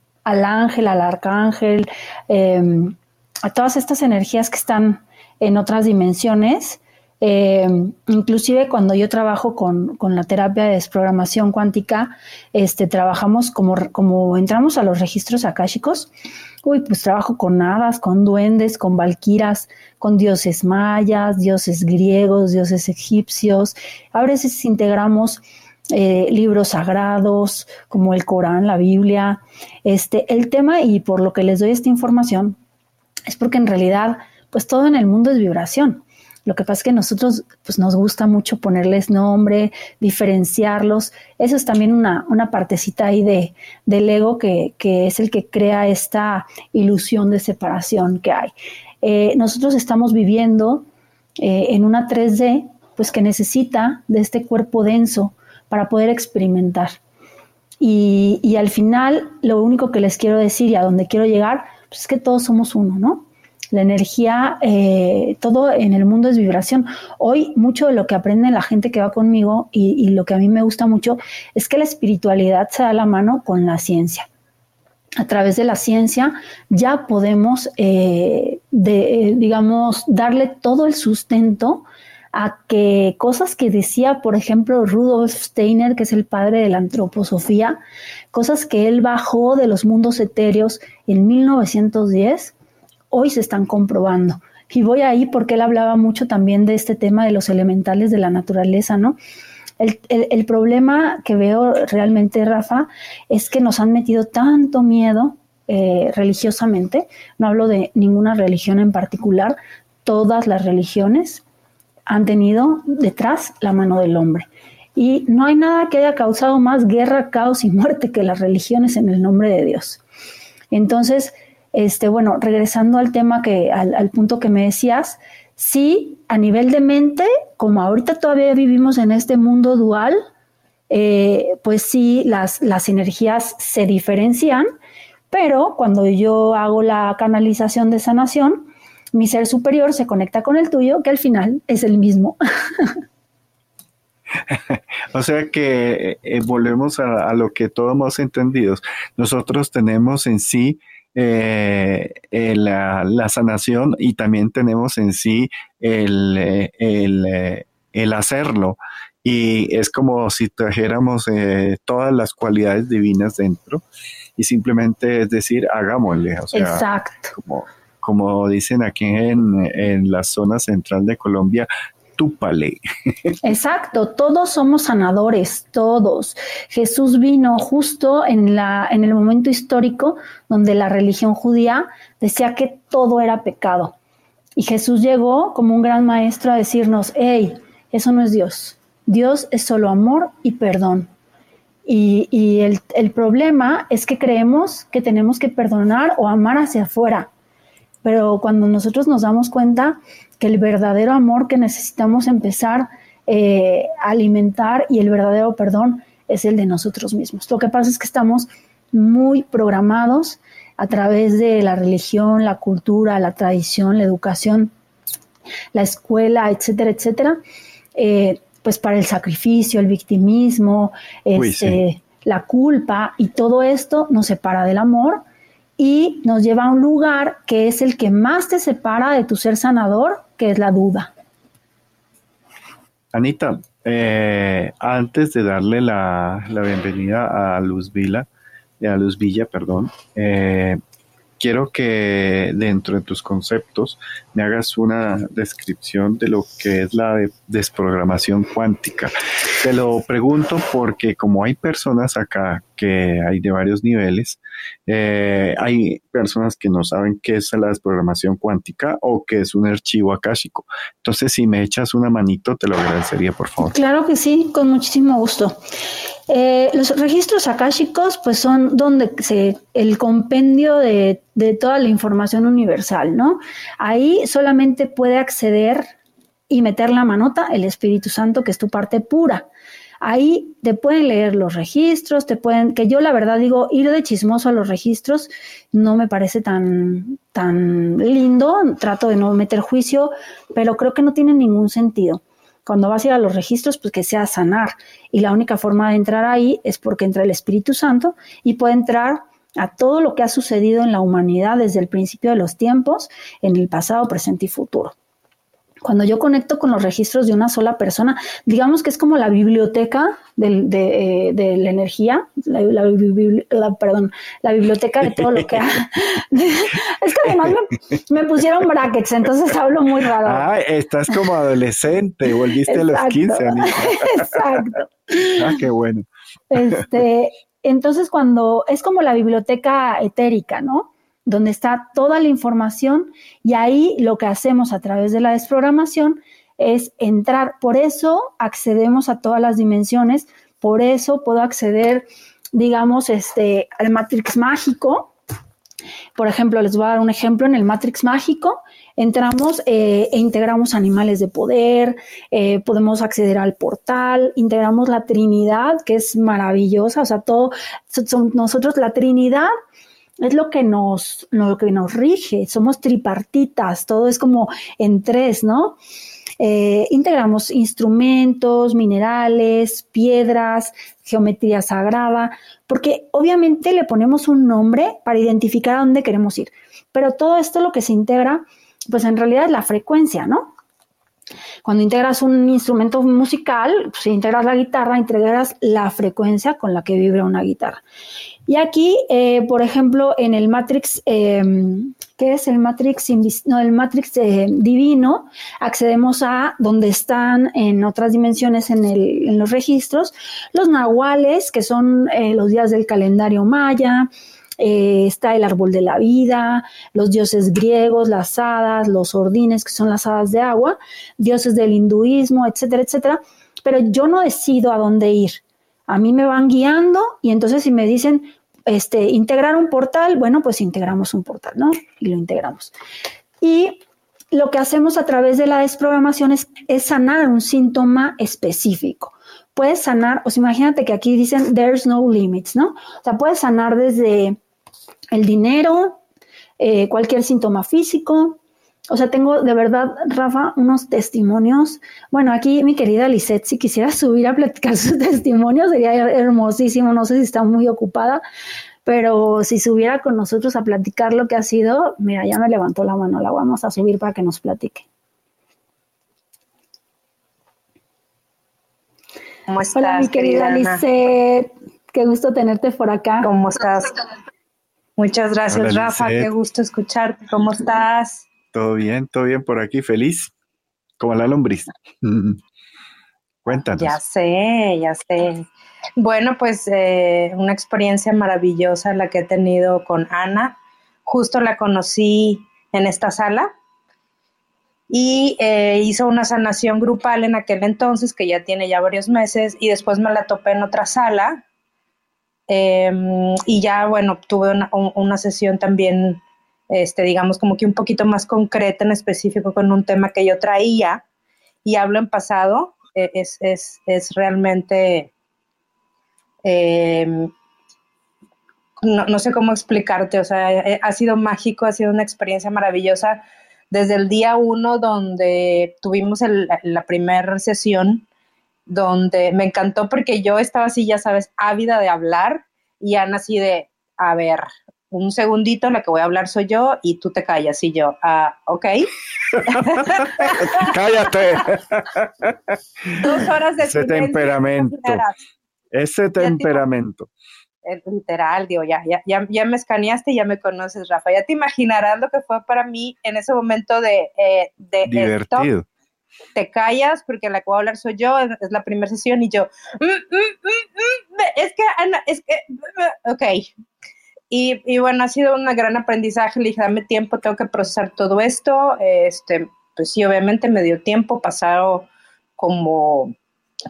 ángel, al arcángel, em, a todas estas energías que están en otras dimensiones. Em, inclusive cuando yo trabajo con, la terapia de desprogramación cuántica, este, trabajamos como, como entramos a los registros akáshicos, uy, pues trabajo con hadas, con duendes, con valquiras, con dioses mayas, dioses griegos, dioses egipcios. A veces integramos eh, libros sagrados como el Corán, la Biblia. Este, el tema, y por lo que les doy esta información, es porque en realidad, pues todo en el mundo es vibración. Lo que pasa es que nosotros pues, nos gusta mucho ponerles nombre, diferenciarlos. Eso es también una, una partecita ahí de, del ego que, que, es el que crea esta ilusión de separación que hay. Eh, nosotros estamos viviendo eh, en una 3D pues que necesita de este cuerpo denso para poder experimentar. Y, y, al final, lo único que les quiero decir y a donde quiero llegar, pues es que todos somos uno, ¿no? La energía, eh, todo en el mundo es vibración. Hoy mucho de lo que aprende la gente que va conmigo y, lo que a mí me gusta mucho es que la espiritualidad se da la mano con la ciencia a través de la ciencia ya podemos, eh, digamos, darle todo el sustento a que cosas que decía, por ejemplo, Rudolf Steiner, que es el padre de la antroposofía, cosas que él bajó de los mundos etéreos en 1910, hoy se están comprobando. Y voy ahí porque él hablaba mucho también de este tema de los elementales de la naturaleza, ¿no? El, problema que veo realmente, Rafa, es que nos han metido tanto miedo eh, religiosamente, no hablo de ninguna religión en particular, todas las religiones han tenido detrás la mano del hombre. Y no hay nada que haya causado más guerra, caos y muerte que las religiones en el nombre de Dios. Entonces, este, bueno, regresando al tema que, al, punto que me decías, sí, a nivel de mente, como ahorita todavía vivimos en este mundo dual, eh, pues sí, las, las energías se diferencian, pero cuando yo hago la canalización de sanación, mi ser superior se conecta con el tuyo, que al final es el mismo. [LAUGHS] o sea que eh, volvemos a, a, lo que todos hemos entendido. Nosotros tenemos en sí eh, eh, la, sanación y también tenemos en sí el, eh, el, hacerlo. Y es como si trajéramos todas las cualidades divinas dentro y simplemente es decir, hagámosle. O sea, Exacto. Como, como dicen aquí en, la zona central de Colombia, [LAUGHS] Exacto, todos somos sanadores, todos. Jesús vino justo en el momento histórico donde la religión judía decía que todo era pecado. Y Jesús llegó como un gran maestro a decirnos, hey, eso no es Dios. Dios es solo amor y perdón. Y, el, el problema es que creemos que tenemos que perdonar o amar hacia afuera. Pero cuando nosotros nos damos cuenta que el verdadero amor que necesitamos empezar eh, a alimentar y el verdadero perdón es el de nosotros mismos. Lo que pasa es que estamos muy programados a través de la religión, la cultura, la tradición, la educación, la escuela, etcétera, etcétera, eh, pues para el sacrificio, el victimismo, este, la culpa y todo esto nos separa del amor y nos lleva a un lugar que es el que más te separa de tu ser sanador, que es la duda. Anita, eh, antes de darle la, bienvenida a Luz Vila, a Luz Villa, perdón, eh, quiero que dentro de tus conceptos me hagas una descripción de lo que es la desprogramación cuántica. Te lo pregunto porque como hay personas acá que hay de varios niveles, eh, hay personas que no saben qué es la desprogramación cuántica o qué es un archivo akáshico. Entonces, si me echas una manito, te lo agradecería, por favor. Claro que sí, con muchísimo gusto. Eh, los registros akáshicos, pues son donde se, el compendio de, de toda la información universal, ¿no? Ahí solamente puede acceder y meter la manota el Espíritu Santo, que es tu parte pura. Ahí te pueden leer los registros, te pueden, que yo la verdad digo, ir de chismoso a los registros no me parece tan, tan lindo, trato de no meter juicio, pero creo que no tiene ningún sentido. Cuando vas a ir a los registros, pues que sea sanar. Y la única forma de entrar ahí es porque entra el Espíritu Santo y puede entrar a todo lo que ha sucedido en la humanidad desde el principio de los tiempos, en el pasado, presente y futuro. Cuando yo conecto con los registros de una sola persona, digamos que es como la biblioteca de, de, de la energía, la, la, perdón, la biblioteca de todo lo que... [LAUGHS] [LAUGHS] es que además me, pusieron brackets, entonces hablo muy raro. Ah, estás como adolescente, volviste a los 15 años. [LAUGHS] Exacto. Ah, qué bueno. Este, entonces cuando es como la biblioteca etérica, ¿no? Donde está toda la información y ahí lo que hacemos a través de la desprogramación es entrar. Por eso accedemos a todas las dimensiones, por eso puedo acceder, digamos, este, al Matrix mágico. Por ejemplo, les voy a dar un ejemplo en el Matrix mágico entramos eh, e integramos animales de poder, eh, podemos acceder al portal, integramos la Trinidad, que es maravillosa, o sea, son, nosotros la Trinidad es lo que nos, lo que nos rige, somos tripartitas, todo es como en tres, ¿no? Eh, integramos instrumentos, minerales, piedras, geometría sagrada, porque obviamente le ponemos un nombre para identificar a dónde queremos ir. Pero todo esto lo que se integra pues en realidad es la frecuencia, ¿no? Cuando integras un instrumento musical, si integras la guitarra, integras la frecuencia con la que vibra una guitarra. Y aquí, eh, por ejemplo, en el Matrix, em, ¿qué es el Matrix? No, el Matrix eh, divino, accedemos a donde están en otras dimensiones en, en los registros, los nahuales, que son eh, los días del calendario maya, eh, está el árbol de la vida, los dioses griegos, las hadas, los ordines, que son las hadas de agua, dioses del hinduismo, etcétera, etcétera. Pero yo no decido a dónde ir. A mí me van guiando y entonces si me dicen, este, integrar un portal, bueno, pues integramos un portal, ¿no? Y lo integramos. Y lo que hacemos a través de la desprogramación es, sanar un síntoma específico puedes sanar, o sea, imagínate que aquí dicen there's no limits, ¿no? O sea, puedes sanar desde el dinero, eh, cualquier síntoma físico. O sea, tengo de verdad, Rafa, unos testimonios. Bueno, aquí mi querida Lisette, si quisiera subir a platicar [LAUGHS] sus testimonios, sería hermosísimo. No sé si está muy ocupada, pero si subiera con nosotros a platicar lo que ha sido, mira, ya me levantó la mano, la vamos a subir para que nos platique. ¿Cómo estás? Hola, mi querida, querida Qué gusto tenerte por acá. ¿Cómo estás? Muchas gracias, Rafa. Qué gusto escucharte. ¿Cómo estás? Todo bien, todo bien por aquí, feliz, como la lombriz. [LAUGHS] Cuéntanos. Ya sé, ya sé. Bueno, pues eh, una experiencia maravillosa la que he tenido con Ana. Justo la conocí en esta sala y eh, hizo una sanación grupal en aquel entonces, que ya tiene ya varios meses, y después me la topé en otra sala Em, y ya, bueno, tuve una, sesión también, este, digamos, como que un poquito más concreta en específico con un tema que yo traía y hablo en pasado. E, es, es, realmente, em, no, sé cómo explicarte, o sea, eh, ha sido mágico, ha sido una experiencia maravillosa desde el día uno donde tuvimos la primera sesión donde me encantó porque yo estaba así, ya sabes, ávida de hablar y Ana así de, a ver, un segundito, la que voy a hablar soy yo y tú te callas y yo, ah, ok. [LAUGHS] Cállate. Dos horas de Ese temperamento. Ese temperamento. Literal, digo, ya, ya, ya, ya, me escaneaste y ya me conoces, Rafa. Ya te imaginarás lo que fue para mí en ese momento de... Eh, de Divertido te callas porque la que voy a hablar soy yo, es la primera sesión y yo, mm, mm, mm, es que, Ana, es que, ok. Y, bueno, ha sido un gran aprendizaje, le dije, dame tiempo, tengo que procesar todo esto, este, pues sí, obviamente me dio tiempo, pasaron como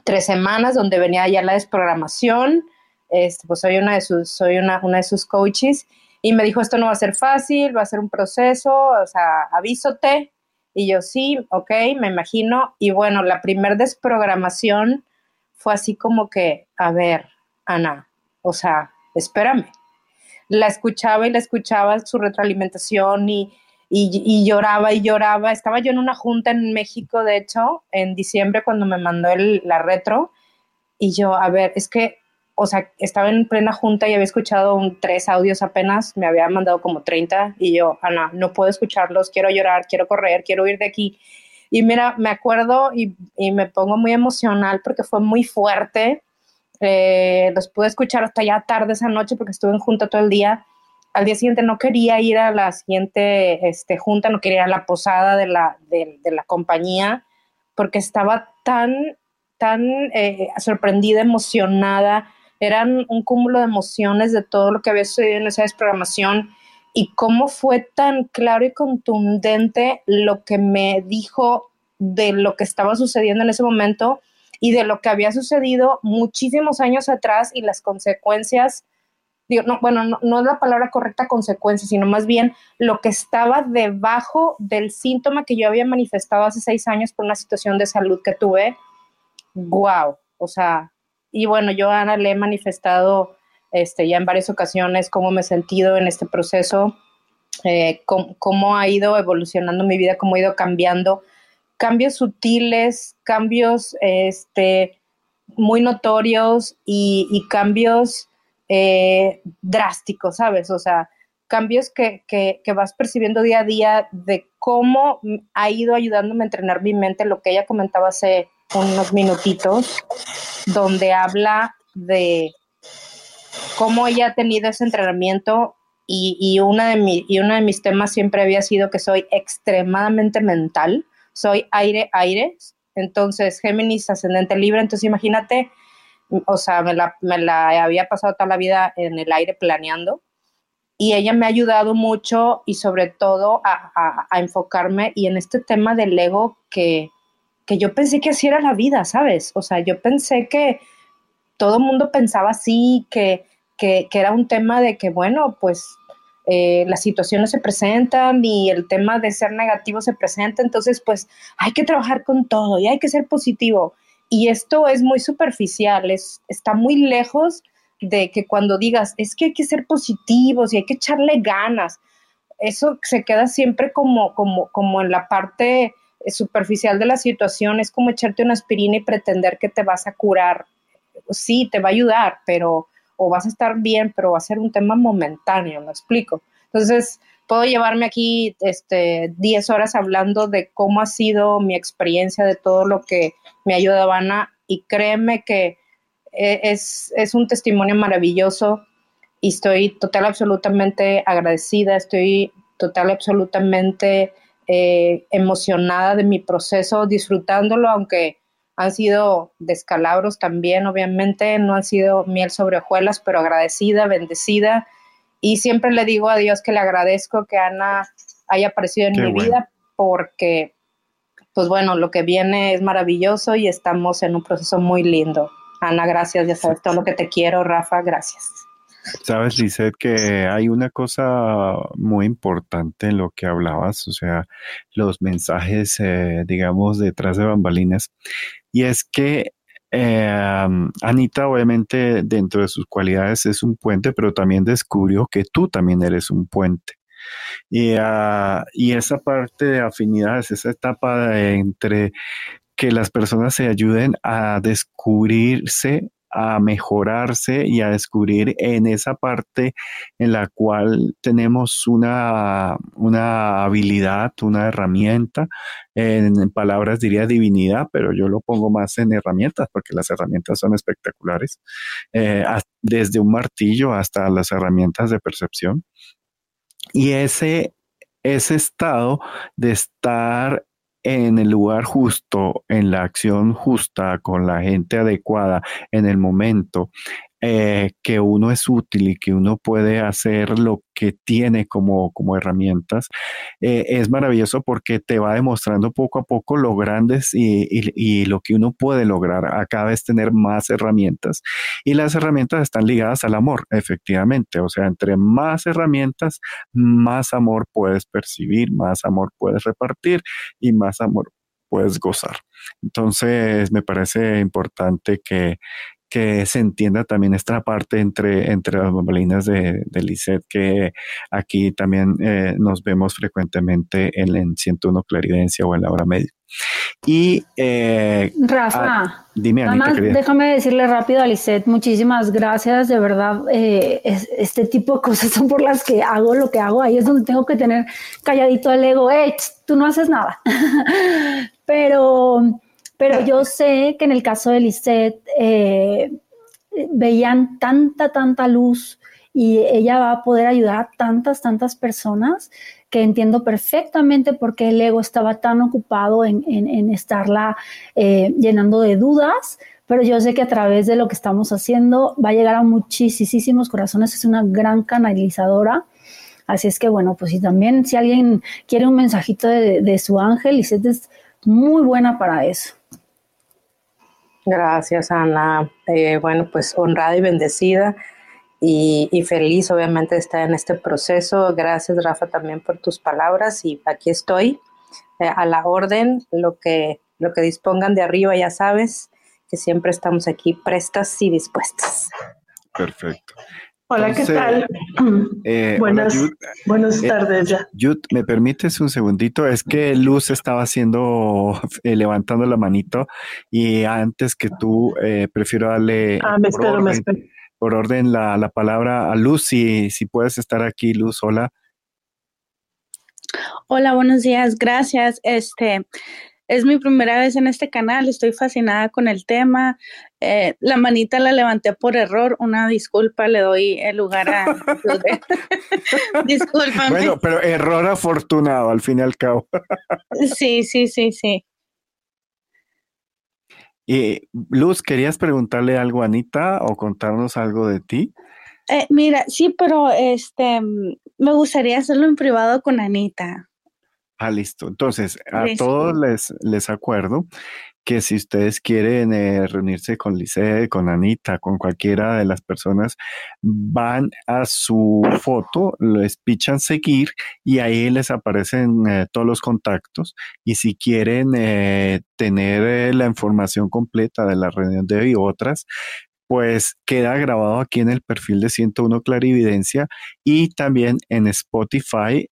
tres semanas donde venía ya la desprogramación, este, pues soy una de sus, soy una, una de sus coaches, y me dijo, esto no va a ser fácil, va a ser un proceso, o sea, avísote, y yo sí, ok, me imagino. Y bueno, la primer desprogramación fue así como que, a ver, Ana, o sea, espérame. La escuchaba y la escuchaba su retroalimentación y, y, lloraba y lloraba. Estaba yo en una junta en México, de hecho, en diciembre cuando me mandó el, la retro. Y yo, a ver, es que o sea, estaba en plena junta y había escuchado tres audios apenas, me había mandado como 30 y yo, Ana, no puedo escucharlos, quiero llorar, quiero correr, quiero ir de aquí. Y mira, me acuerdo y, me pongo muy emocional porque fue muy fuerte. Eh, los pude escuchar hasta ya tarde esa noche porque estuve en junta todo el día. Al día siguiente no quería ir a la siguiente este, junta, no quería ir a la posada de la, de, la compañía porque estaba tan, tan eh, sorprendida, emocionada eran un cúmulo de emociones de todo lo que había sucedido en esa desprogramación y cómo fue tan claro y contundente lo que me dijo de lo que estaba sucediendo en ese momento y de lo que había sucedido muchísimos años atrás y las consecuencias, no, bueno, no, es la palabra correcta consecuencia, sino más bien lo que estaba debajo del síntoma que yo había manifestado hace seis años por una situación de salud que tuve. ¡Wow! O sea, y bueno, yo Ana le he manifestado este, ya en varias ocasiones cómo me he sentido en este proceso, eh, cómo, ha ido evolucionando mi vida, cómo ha ido cambiando, cambios sutiles, cambios este, muy notorios y, cambios eh, drásticos, ¿sabes? O sea, cambios que, que, vas percibiendo día a día de cómo ha ido ayudándome a entrenar mi mente, lo que ella comentaba hace unos minutitos, donde habla de cómo ella ha tenido ese entrenamiento y, y, una de y uno de mis temas siempre había sido que soy extremadamente mental, soy aire, aire, entonces Géminis ascendente libre, entonces imagínate, o sea, me la, había pasado toda la vida en el aire planeando y ella me ha ayudado mucho y sobre todo a, enfocarme y en este tema del ego que, que yo pensé que así era la vida, ¿sabes? O sea, yo pensé que todo mundo pensaba así, que, que, era un tema de que, bueno, pues eh, las situaciones se presentan y el tema de ser negativo se presenta, entonces pues hay que trabajar con todo y hay que ser positivo. Y esto es muy superficial, es, está muy lejos de que cuando digas, es que hay que ser positivos y hay que echarle ganas, eso se queda siempre como, como, como en la parte superficial de la situación, es como echarte una aspirina y pretender que te vas a curar sí, te va a ayudar, pero o vas a estar bien, pero va a ser un tema momentáneo, me explico. Entonces, puedo llevarme aquí este, 10 horas hablando de cómo ha sido mi experiencia, de todo lo que me ha ayudado Ana, y créeme que e, es, es un testimonio maravilloso y estoy total absolutamente agradecida, estoy total absolutamente eh, emocionada de mi proceso, disfrutándolo, aunque han sido descalabros también, obviamente, no han sido miel sobre hojuelas, pero agradecida, bendecida. Y siempre le digo a Dios que le agradezco que Ana haya aparecido en mi vida porque, pues bueno, lo que viene es maravilloso y estamos en un proceso muy lindo. Ana, gracias, ya sabes todo lo que te quiero, Rafa, gracias. Sabes, Lizeth, que hay una cosa muy importante en lo que hablabas, o sea, los mensajes, eh, digamos, detrás de bambalinas, y es que eh, Anita, obviamente, dentro de sus cualidades es un puente, pero también descubrió que tú también eres un puente. Y, ah, y esa parte de afinidades, esa etapa entre que las personas se ayuden a descubrirse a mejorarse y a descubrir en esa parte en la cual tenemos una, una habilidad, una herramienta, en, palabras diría divinidad, pero yo lo pongo más en herramientas porque las herramientas son espectaculares, eh, desde un martillo hasta las herramientas de percepción. Y ese, ese estado de estar en el lugar justo, en la acción justa, con la gente adecuada, en el momento, eh, que uno es útil y que uno puede hacer lo que tiene como, como herramientas, eh, es maravilloso porque te va demostrando poco a poco lo grandes y, y, lo que uno puede lograr a cada tener más herramientas. Y las herramientas están ligadas al amor, efectivamente. O sea, entre más herramientas, más amor puedes percibir, más amor puedes repartir y más amor puedes gozar. Entonces, me parece importante que, que se entienda también esta parte entre, entre las bambalinas de, de Lisette, que aquí también eh, nos vemos frecuentemente en, en 101 Claridencia o en la hora media. Y eh, Rafa, ah, dime, Anita, déjame decirle rápido a Lisette, muchísimas gracias, de verdad, eh, este tipo de cosas son por las que hago lo que hago, ahí es donde tengo que tener calladito el ego, hey, tú no haces nada, [LAUGHS] pero pero yo sé que en el caso de Lisette eh, veían tanta, tanta luz y ella va a poder ayudar a tantas, tantas personas que entiendo perfectamente por qué el ego estaba tan ocupado en, estarla eh, llenando de dudas, pero yo sé que a través de lo que estamos haciendo va a llegar a muchísimos corazones, es una gran canalizadora Así es que bueno, pues si también si alguien quiere un mensajito de, su ángel, Lisette es muy buena para eso. Gracias, Ana. Eh, bueno, pues honrada y bendecida y, feliz, obviamente, de estar en este proceso. Gracias, Rafa, también por tus palabras y aquí estoy eh, a la orden, lo que, lo que dispongan de arriba, ya sabes que siempre estamos aquí prestas y dispuestas. Perfecto. Hola, ¿qué tal? [CLEARS THROAT] Eh, buenas, buenas eh, tardes ya. Yud, ¿me permites un segundito? Es que Luz estaba haciendo, [LAUGHS] eh, levantando la manito y antes que tú, prefiero darle ah, me por, espero, orden, me por orden la, la, palabra a Luz. Si, si puedes estar aquí, Luz, hola. Hola, buenos días, gracias. Este, es mi primera vez en este canal, estoy fascinada con el tema. Eh, la manita la levanté por error, una disculpa, le doy el lugar a... [LAUGHS] Disculpame. Bueno, pero error afortunado al fin y al cabo. sí, sí, sí, sí. Y Luz, ¿querías preguntarle algo a Anita o contarnos algo de ti? Eh, mira, sí, pero este me gustaría hacerlo en privado con Anita. Ah, listo. Entonces, a todos les, les acuerdo que si ustedes quieren eh, reunirse con Lice, con Anita, con cualquiera de las personas, van a su foto, les pichan seguir y ahí les aparecen eh, todos los contactos. Y si quieren eh, tener la información completa de la reunión de hoy y otras, pues queda grabado aquí en el perfil de 101 Clarividencia y también en Spotify,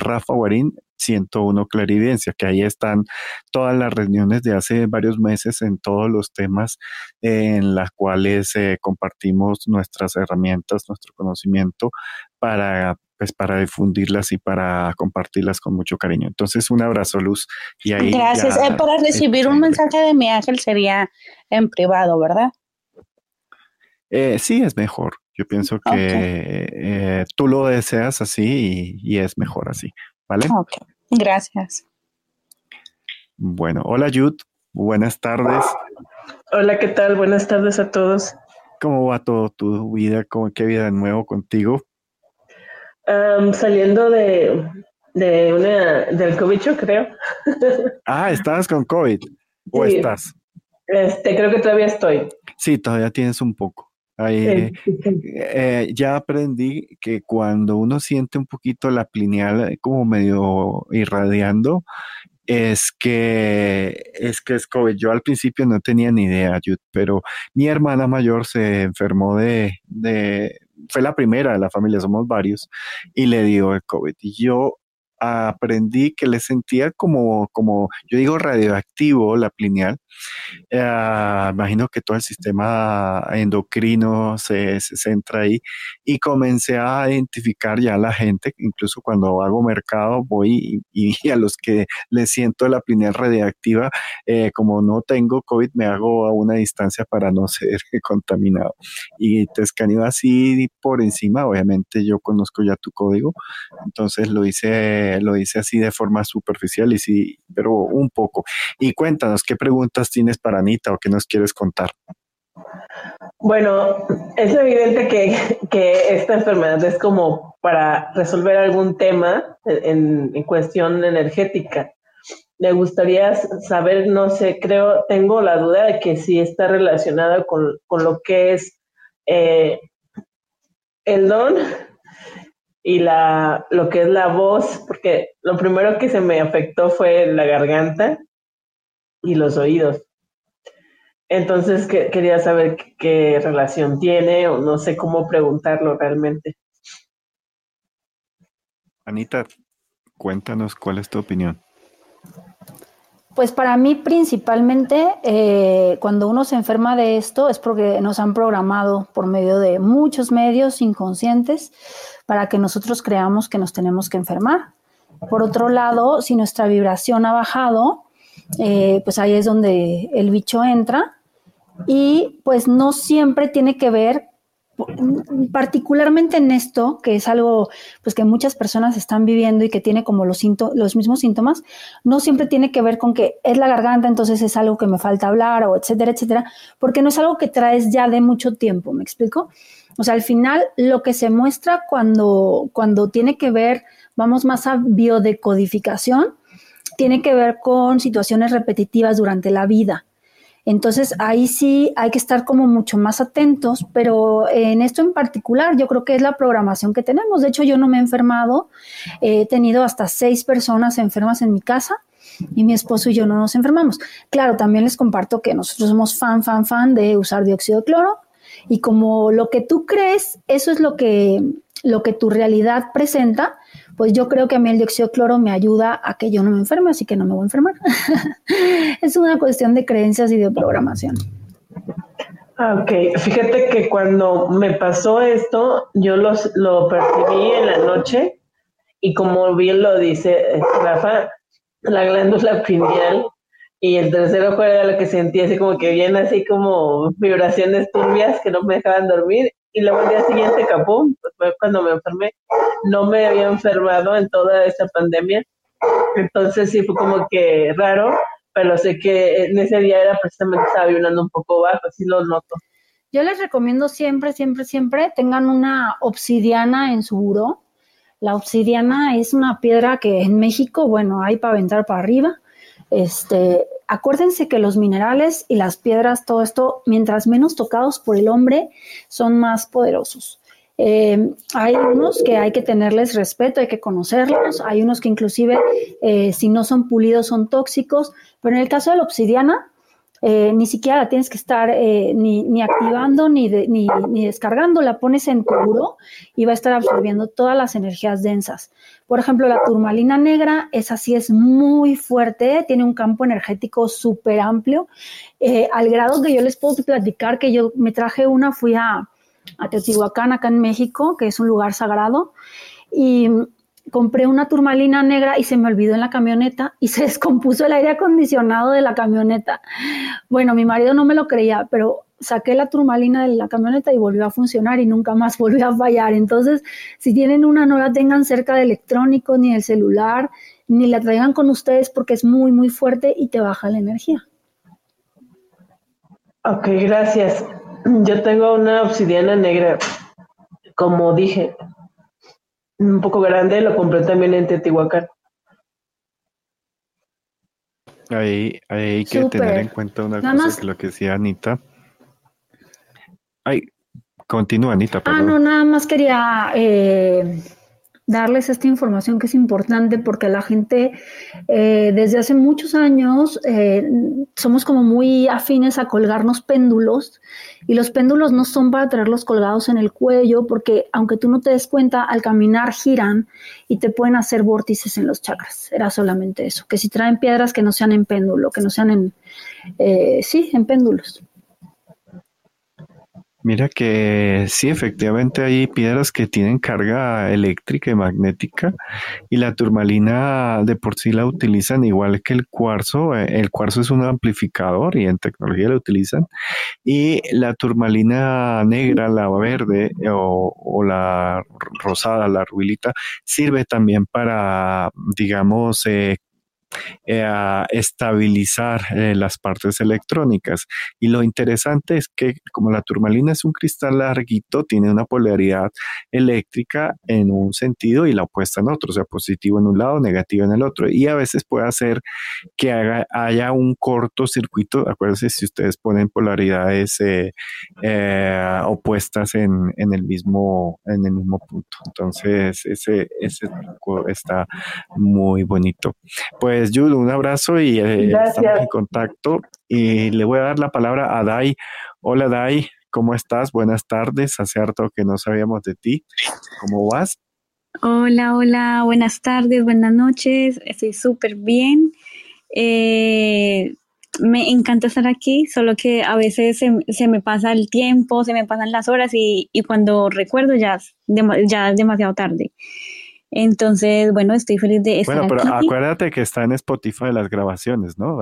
Rafa Guarín 101 Clarividencia, que ahí están todas las reuniones de hace varios meses en todos los temas en las cuales eh, compartimos nuestras herramientas, nuestro conocimiento para pues para difundirlas y para compartirlas con mucho cariño. Entonces, un abrazo, Luz. Y ahí Gracias. Eh, para recibir un mensaje de mi ángel sería en privado, ¿verdad? Eh, sí, es mejor. Yo pienso que tú lo deseas así y, y, es mejor así. ¿Vale? Ok, gracias. Bueno, hola Yud, buenas tardes. Hola, ¿qué tal? Buenas tardes a todos. ¿Cómo va todo tu vida? ¿Cómo, ¿Qué vida de nuevo contigo? saliendo de, de una, del COVID, creo. [LAUGHS] ah, ¿estabas con COVID? ¿O estás? Este, creo que todavía estoy. Sí, todavía tienes un poco. Eh, ya aprendí que cuando uno siente un poquito la pineal como medio irradiando, es que es que es COVID. Yo al principio no tenía ni idea, pero mi hermana mayor se enfermó de, de, fue la primera de la familia, somos varios, y le dio el COVID. Y yo aprendí que le sentía como, como yo digo, radioactivo la plineal. Eh, imagino que todo el sistema endocrino se, se, centra ahí y comencé a identificar ya a la gente, incluso cuando hago mercado voy y, [LAUGHS] a los que le siento la plineal radioactiva, eh, como no tengo COVID, me hago a una distancia para no [LAUGHS] ser contaminado. Y te escaneo así por encima, obviamente yo conozco ya tu código, entonces lo hice lo hice así de forma superficial y sí, pero un poco. Y cuéntanos, ¿qué preguntas tienes para Anita o qué nos quieres contar? Bueno, es evidente que, esta enfermedad es como para resolver algún tema en, cuestión energética. Me gustaría saber, no sé, creo, tengo la duda de que si está relacionada con, lo que es eh, el don y la, lo que es la voz, porque lo primero que se me afectó fue la garganta y los oídos. Entonces que, quería saber qué, relación tiene o no sé cómo preguntarlo realmente. Anita, cuéntanos cuál es tu opinión. Pues para mí principalmente eh, cuando uno se enferma de esto es porque nos han programado por medio de muchos medios inconscientes para que nosotros creamos que nos tenemos que enfermar. Por otro lado, si nuestra vibración ha bajado, eh, pues ahí es donde el bicho entra y pues no siempre tiene que ver particularmente en esto, que es algo pues que muchas personas están viviendo y que tiene como los, los mismos síntomas, no siempre tiene que ver con que es la garganta, entonces es algo que me falta hablar o etcétera, etcétera, porque no es algo que traes ya de mucho tiempo, ¿me explico? O sea, al final lo que se muestra cuando, cuando tiene que ver, vamos más a biodecodificación, tiene que ver con situaciones repetitivas durante la vida. Entonces ahí sí hay que estar como mucho más atentos, pero en esto en particular yo creo que es la programación que tenemos. De hecho yo no me he enfermado, he tenido hasta seis personas enfermas en mi casa y mi esposo y yo no nos enfermamos. Claro, también les comparto que nosotros somos fan, fan, fan de usar dióxido de cloro y como lo que tú crees, eso es lo que, lo que tu realidad presenta, pues yo creo que a mí el dióxido de cloro me ayuda a que yo no me enferme, así que no me voy a enfermar. [LAUGHS] es una cuestión de creencias y de programación. Ah, ok, fíjate que cuando me pasó esto, yo los, lo percibí en la noche y como bien lo dice Rafa, la glándula pineal y el tercer ojo era lo que sentía así como que bien así como vibraciones turbias que no me dejaban dormir y luego el día siguiente capum, cuando me enfermé, no me había enfermado en toda esta pandemia, entonces sí fue como que raro, pero sé que en ese día era precisamente estaba vibrando un poco bajo, así lo noto. Yo les recomiendo siempre, siempre, siempre tengan una obsidiana en su buró. La obsidiana es una piedra que en México, bueno, hay para aventar para arriba. Este, acuérdense que los minerales y las piedras, todo esto, mientras menos tocados por el hombre, son más poderosos. Eh, hay unos que hay que tenerles respeto, hay que conocerlos, hay unos que inclusive eh, si no son pulidos son tóxicos, pero en el caso de la obsidiana, eh, ni siquiera la tienes que estar eh, ni, activando ni, ni, descargando, la pones en tu y va a estar absorbiendo todas las energías densas. Por ejemplo, la turmalina negra, esa sí es muy fuerte, tiene un campo energético súper amplio, al grado que yo les puedo platicar que yo me traje una, fui a, a Teotihuacán, acá en México, que es un lugar sagrado, y compré una turmalina negra y se me olvidó en la camioneta y [LAUGHS] se descompuso el aire acondicionado de la camioneta. Bueno, mi marido no me lo creía, pero saqué la turmalina de la camioneta y volvió a funcionar y nunca más [LAUGHS] volvió a fallar. Entonces, si tienen una, no la tengan cerca de electrónico ni del celular, ni la traigan con ustedes porque es muy, muy fuerte y te baja la energía. Ok, gracias. Yo tengo una obsidiana negra. Como dije, un poco grande, lo compré también en Teotihuacán. Ahí, hay que tener en cuenta una cosa que lo que decía Anita. Ay, continúa Anita. Ah, no, nada más quería eh, darles esta información que es importante porque la gente eh, desde hace muchos años eh, somos como muy afines a colgarnos péndulos y los péndulos no son para traerlos colgados en el cuello porque aunque tú no te des cuenta al caminar giran y te pueden hacer vórtices en los chakras. Era solamente eso que si traen piedras que no sean en péndulo que no sean en eh, sí en péndulos Mira que sí, efectivamente hay piedras que tienen carga eléctrica y magnética y la turmalina de por sí la utilizan igual que el cuarzo. Eh, el cuarzo es un amplificador y en tecnología la utilizan. Y la turmalina negra, la verde eh, o, la rosada, la rubilita, sirve también para, digamos, eh, eh, estabilizar eh, las partes electrónicas. Y lo interesante es que como la turmalina es un cristal larguito, tiene una polaridad eléctrica en un sentido y la opuesta en otro, o sea, positivo en un lado, negativo en el otro. Y a veces puede hacer que haya un cortocircuito. Acuérdense si ustedes ponen polaridades eh, opuestas en, el mismo, en el mismo punto. Entonces, ese, ese está muy bonito. Pues pues, un abrazo y eh, estamos en contacto. Y le voy a dar la palabra a Dai. Hola Dai, ¿cómo estás? Buenas tardes. Hace harto que no sabíamos de ti. ¿Cómo vas? Hola, hola, buenas tardes, buenas noches. Estoy súper bien. Eh, me encanta estar aquí, solo que a veces se, me pasa el tiempo, se me pasan las horas y, cuando recuerdo ya, ya es demasiado tarde. Entonces, bueno, estoy feliz de estar Bueno, pero acuérdate que está en Spotify las grabaciones, ¿no?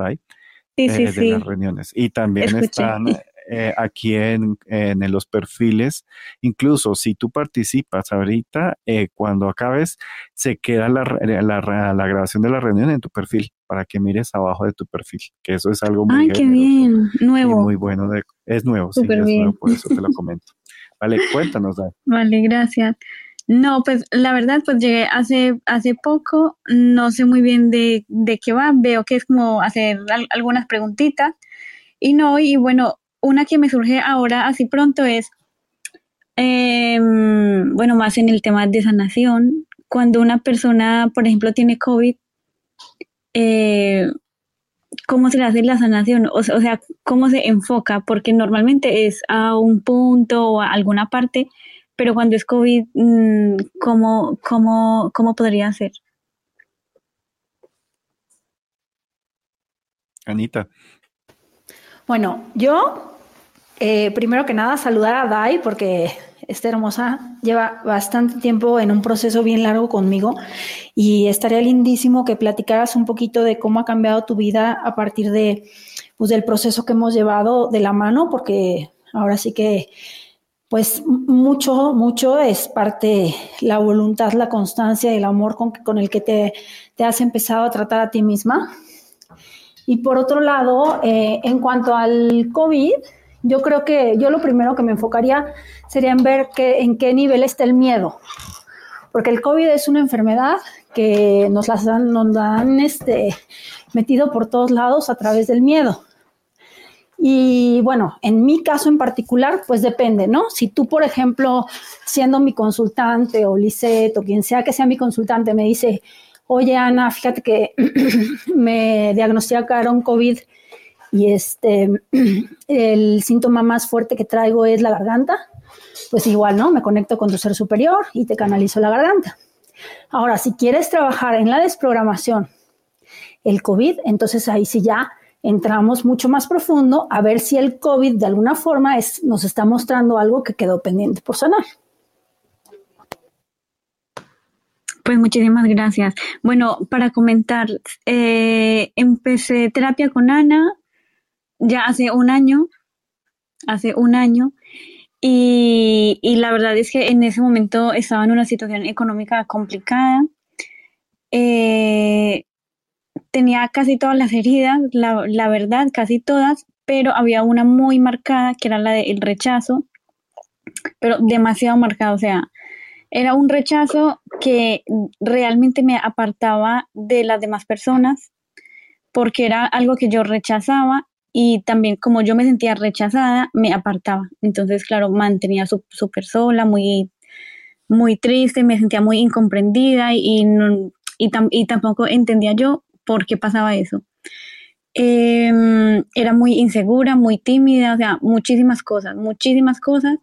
Sí, sí, eh, sí. las reuniones. Y también están eh, aquí en, en, los perfiles. Incluso si tú participas ahorita, eh, cuando acabes, se queda la, la, la, grabación de la reunión en tu perfil para que mires abajo de tu perfil, que eso es algo muy Ay, qué bien, nuevo. muy bueno. es nuevo, sí, es nuevo, por eso te lo comento. Vale, cuéntanos. Dai. [LAUGHS] Vale, gracias. No, pues la verdad, pues llegué hace, hace poco, no sé muy bien de, de qué va, veo que es como hacer algunas preguntitas y no, y bueno, una que me surge ahora así pronto es, em, bueno, más en el tema de sanación, cuando una persona, por ejemplo, tiene COVID, eh, ¿cómo se le hace la sanación? O, sea, ¿cómo se enfoca? Porque normalmente es a un punto o a alguna parte, pero cuando es COVID, mm, ¿cómo, cómo, cómo podría ser? Anita. Bueno, yo eh, primero que nada saludar a Dai porque esta hermosa lleva bastante tiempo en un proceso bien largo conmigo y estaría lindísimo que platicaras un poquito de cómo ha cambiado tu vida a partir de pues, del proceso que hemos llevado de la mano porque ahora sí que pues mucho, mucho es parte la voluntad, la constancia y el amor con, con el que te, has empezado a tratar a ti misma y por otro lado, eh, en cuanto al COVID, yo creo que yo lo primero que me enfocaría sería en ver que, en qué nivel está el miedo. Porque el COVID es una enfermedad que nos la han este, metido por todos lados a través del miedo. Y bueno, en mi caso en particular, pues depende, ¿no? Si tú, por ejemplo, siendo mi consultante o Lisette o quien sea que sea mi consultante, me dice, oye Ana, fíjate que [CLEARS THROAT] me diagnosticaron COVID y este, [CLEARS THROAT] el síntoma más fuerte que traigo es la garganta, pues igual, ¿no? Me conecto con tu ser superior y te canalizo la garganta. Ahora, si quieres trabajar en la desprogramación, el COVID, entonces ahí sí ya entramos mucho más profundo a ver si el COVID de alguna forma es, nos está mostrando algo que quedó pendiente por sanar. Pues muchísimas gracias. Bueno, para comentar, eh, empecé terapia con Ana ya hace un año, hace un año, y, la verdad es que en ese momento estaba en una situación económica complicada. Eh, tenía casi todas las heridas, la, la, verdad, casi todas, pero había una muy marcada que era la del rechazo, pero demasiado marcada, o sea, era un rechazo que realmente me apartaba de las demás personas porque era algo que yo rechazaba y también como yo me sentía rechazada, me apartaba. Entonces, claro, mantenía súper sola, muy, muy triste, me sentía muy incomprendida y, y, tampoco entendía yo por qué pasaba eso. Em, era muy insegura, muy tímida, o sea, muchísimas cosas, muchísimas cosas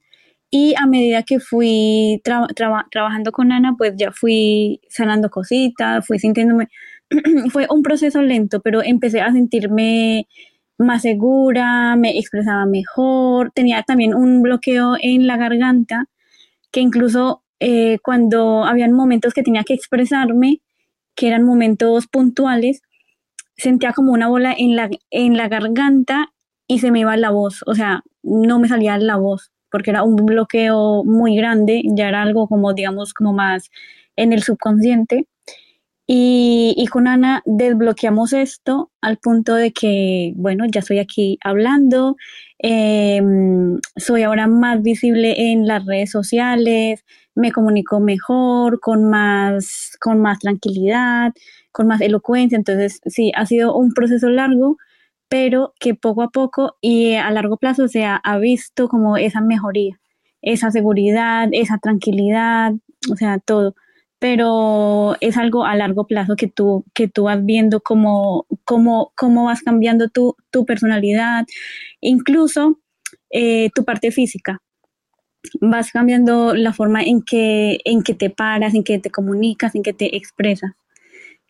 y a medida que fui trabajando con Ana, pues ya fui sanando cositas, fui sintiéndome, [CLEARS THROAT] fue un proceso lento, pero empecé a sentirme más segura, me expresaba mejor, tenía también un bloqueo en la garganta, que incluso eh, cuando habían momentos que tenía que expresarme, que eran momentos puntuales, sentía como una bola en la, en la garganta y se me iba la voz, o sea, no me salía la voz porque era un bloqueo muy grande, ya era algo como, digamos, como más en el subconsciente. Y, con Ana desbloqueamos esto al punto de que, bueno, ya estoy aquí hablando, em, soy ahora más visible en las redes sociales, me comunico mejor, con más, con más tranquilidad, con más elocuencia. Entonces, sí, ha sido un proceso largo, pero que poco a poco y a largo plazo se ha, visto como esa mejoría, esa seguridad, esa tranquilidad, o sea, todo. Pero es algo a largo plazo que tú, que tú vas viendo cómo, cómo, cómo vas cambiando tu, tu personalidad, incluso eh, tu parte física. Vas cambiando la forma en que, en que te paras, en que te comunicas, en que te expresas.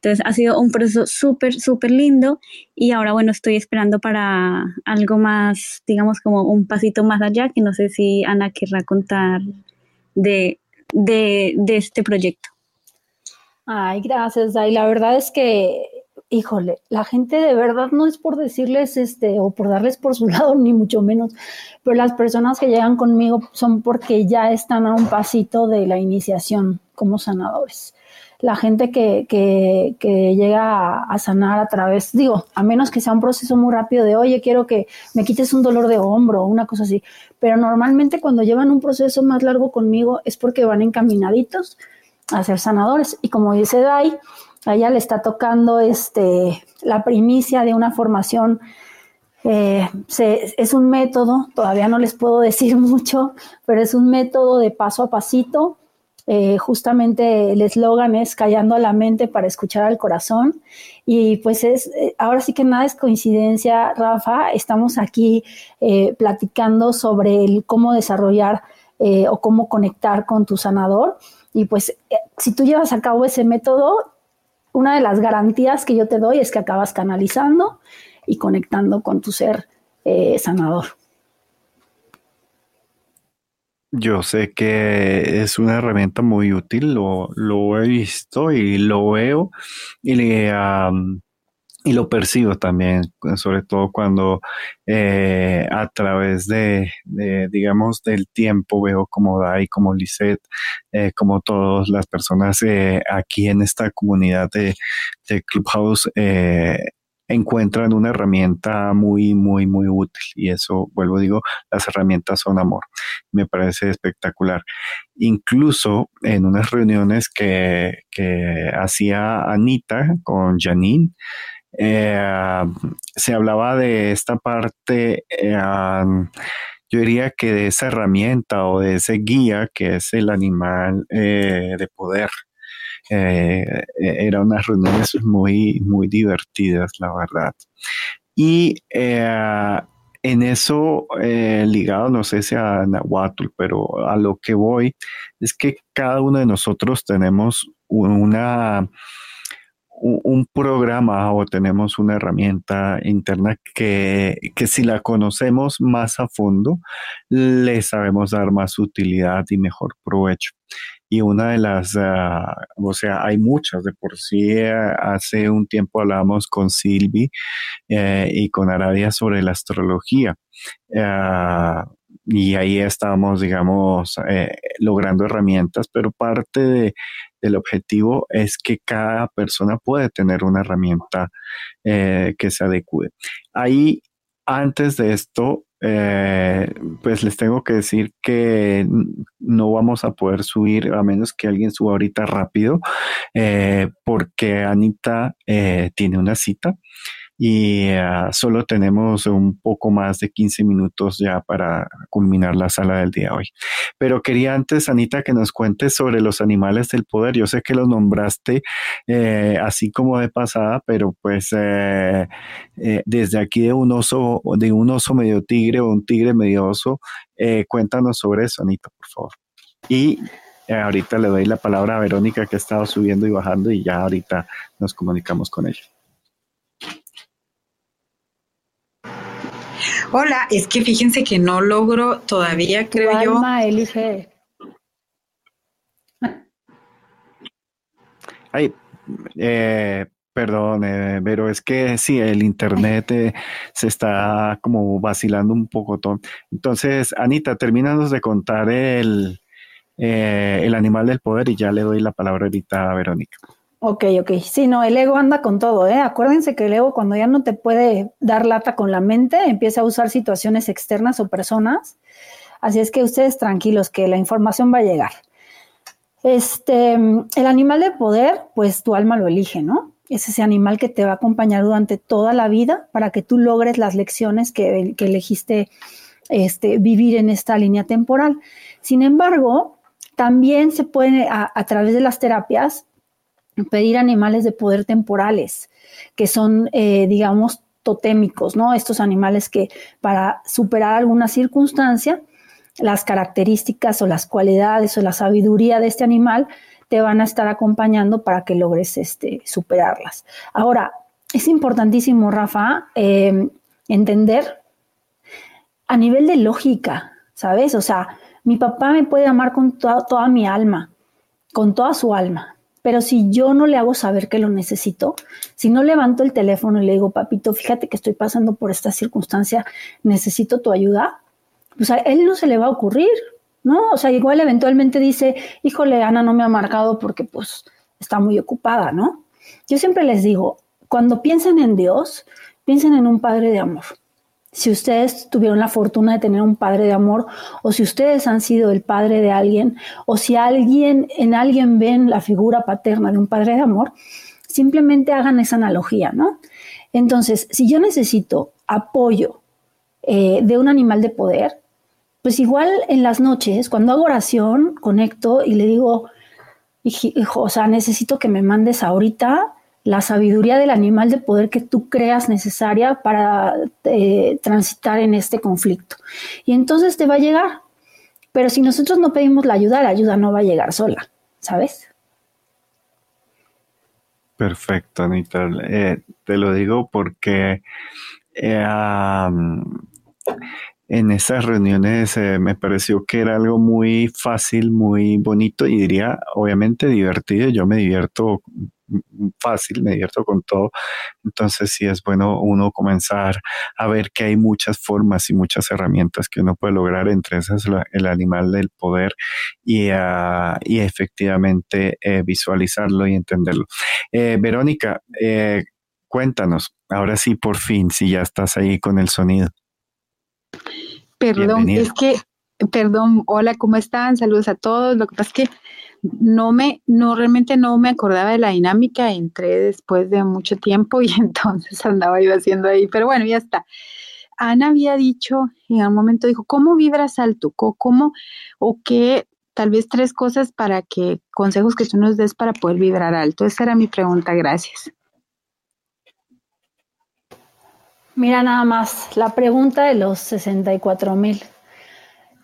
Entonces ha sido un proceso súper, súper lindo y ahora, bueno, estoy esperando para algo más, digamos, como un pasito más allá, que no sé si Ana querrá contar de, de, este proyecto. Ay, gracias, Dai. La verdad es que, híjole, la gente de verdad no es por decirles este o por darles por su [LAUGHS] lado, ni mucho menos, pero las personas que llegan conmigo son porque ya están a un pasito de la iniciación como sanadores. la gente que, que, llega a, sanar a través, digo, a menos que sea un proceso muy rápido de, oye, quiero que me quites un dolor de hombro o una cosa así, pero normalmente cuando llevan un proceso más largo conmigo es porque van encaminaditos a ser sanadores. Y como dice Dai, a ella le está tocando este, la primicia de una formación eh, es un método, todavía no les puedo [LAUGHS] decir mucho, pero es un método de paso a pasito. Eh, justamente el eslogan es callando a la mente para escuchar al corazón. Y pues es, eh, ahora sí que nada es coincidencia, Rafa, estamos aquí platicando sobre cómo desarrollar o cómo conectar con tu sanador. Y pues si tú llevas a cabo ese método, una de las garantías que yo te doy es que acabas canalizando y conectando con tu ser eh, sanador. Yo sé que es una herramienta muy útil, lo, he visto y lo veo y, y lo percibo también, sobre todo cuando eh, a través de, digamos, del tiempo veo como Dai, como Lisette, eh, como todas las personas aquí en esta comunidad de, de Clubhouse encuentran una herramienta muy, muy, muy útil. Y eso, vuelvo, digo, las herramientas son amor. Me parece espectacular. Incluso en unas reuniones que, hacía Anita con Janine, eh, se hablaba de esta parte, eh, yo diría que de esa herramienta o de ese guía que es el animal eh, de poder. Eh, eran unas reuniones muy, muy divertidas, la verdad. Y en eso, ligado, no sé si a Nahuatl, pero a lo que voy, es que cada uno de nosotros tenemos una un programa o tenemos una herramienta interna que, que, si la conocemos más a fondo, le sabemos dar más utilidad y mejor provecho y una de las, ah, o sea, hay muchas, de por sí eh, hace un tiempo hablábamos con Silvi eh, y con Aradia sobre la astrología. Ah, y ahí estábamos, digamos, eh, logrando herramientas, pero parte del objetivo es que cada persona puede tener una herramienta que se adecue. Ahí, antes de esto, eh, pues les tengo que decir que no vamos a poder subir a menos que alguien suba ahorita rápido, eh, porque Anita eh, tiene una cita y ah, solo tenemos un poco más de 15 minutos ya para culminar la sala del día de hoy. Pero quería antes, Anita, que nos cuentes sobre los animales del poder. Yo sé que los nombraste eh, así como de pasada, pero pues eh, eh, desde aquí de un oso, de un oso medio tigre o un tigre medio oso, cuéntanos sobre eso, Anita, por favor. Y ahorita le doy la palabra a Verónica que ha estado subiendo y bajando y ya ahorita nos comunicamos con ella. Hola, es que fíjense que no logro todavía, creo yo. Alma elige. Ay, eh, perdón, eh, pero es que sí, el internet eh, se está como vacilando un poco. Entonces, Anita, terminanos de contar el, el animal del poder y ya le doy la palabra ahorita a Verónica. Ok, ok. Sí, no, el ego anda con todo, ¿eh? Acuérdense que el ego cuando ya no te puede dar lata con la mente, empieza a usar situaciones externas o personas. Así es que ustedes tranquilos que la información va a llegar. Este, el animal de poder, pues tu alma lo elige, ¿no? Es ese animal que te va a acompañar durante toda la vida para que tú logres las lecciones que, elegiste este, vivir en esta línea temporal. Sin embargo, también se puede, a través de las terapias, pedir animales de poder temporales, que son, eh, digamos, totémicos, ¿no? Estos animales que para superar alguna circunstancia, las características o las cualidades o la sabiduría de este animal te van a estar acompañando para que logres este, superarlas. Ahora, es importantísimo, Rafa, em, entender a nivel de lógica, ¿sabes? O sea, mi papá me puede amar con toda mi alma, con toda su alma, pero si yo no le hago saber que lo necesito, si no levanto el teléfono y le digo, papito, fíjate que estoy pasando por esta circunstancia, necesito tu ayuda, pues a él no se le va a ocurrir, ¿no? O sea, igual eventualmente dice, híjole, Ana no me ha marcado porque pues está muy ocupada, ¿no? Yo siempre les digo, cuando piensen en Dios, piensen en un Padre de amor. Si ustedes tuvieron la fortuna de tener un padre de amor, o si ustedes han sido el padre de alguien, o si alguien en alguien ven la figura paterna de un padre de amor, simplemente hagan esa analogía, ¿no? Entonces, si yo necesito apoyo eh, de un animal de poder, pues igual en las noches, cuando hago oración, conecto y le digo, o sea, necesito que me mandes ahorita la sabiduría del animal de poder que tú creas necesaria para eh, transitar en este conflicto. Y entonces te va a llegar. Pero si nosotros no pedimos la ayuda, la ayuda no va a llegar sola, ¿sabes? Perfecto, Anita. Eh, te lo digo porque eh, en esas reuniones me pareció que era algo muy fácil, muy bonito y diría, obviamente, divertido. Yo me divierto fácil, me divierto con todo. Entonces sí es bueno uno comenzar a ver que hay muchas formas y muchas herramientas que uno puede lograr, entre esas el animal del poder y, ah, efectivamente eh, visualizarlo y entenderlo. Eh, Verónica, cuéntanos, ahora sí, por fin, si ya estás ahí con el sonido. Perdón, es que, perdón, hola, ¿cómo están? Saludos a todos. Lo que pasa es que no me, no, realmente no me acordaba de la dinámica, entré después de mucho tiempo [LAUGHS] y entonces andaba yo haciendo ahí, pero bueno, ya está. Ana había dicho, en un momento dijo, ¿cómo vibras alto? ¿Cómo o qué? Tal vez tres cosas para que, consejos que tú nos des para poder vibrar alto. Esa era mi pregunta, gracias. Mira nada más, la pregunta de los 64 mil.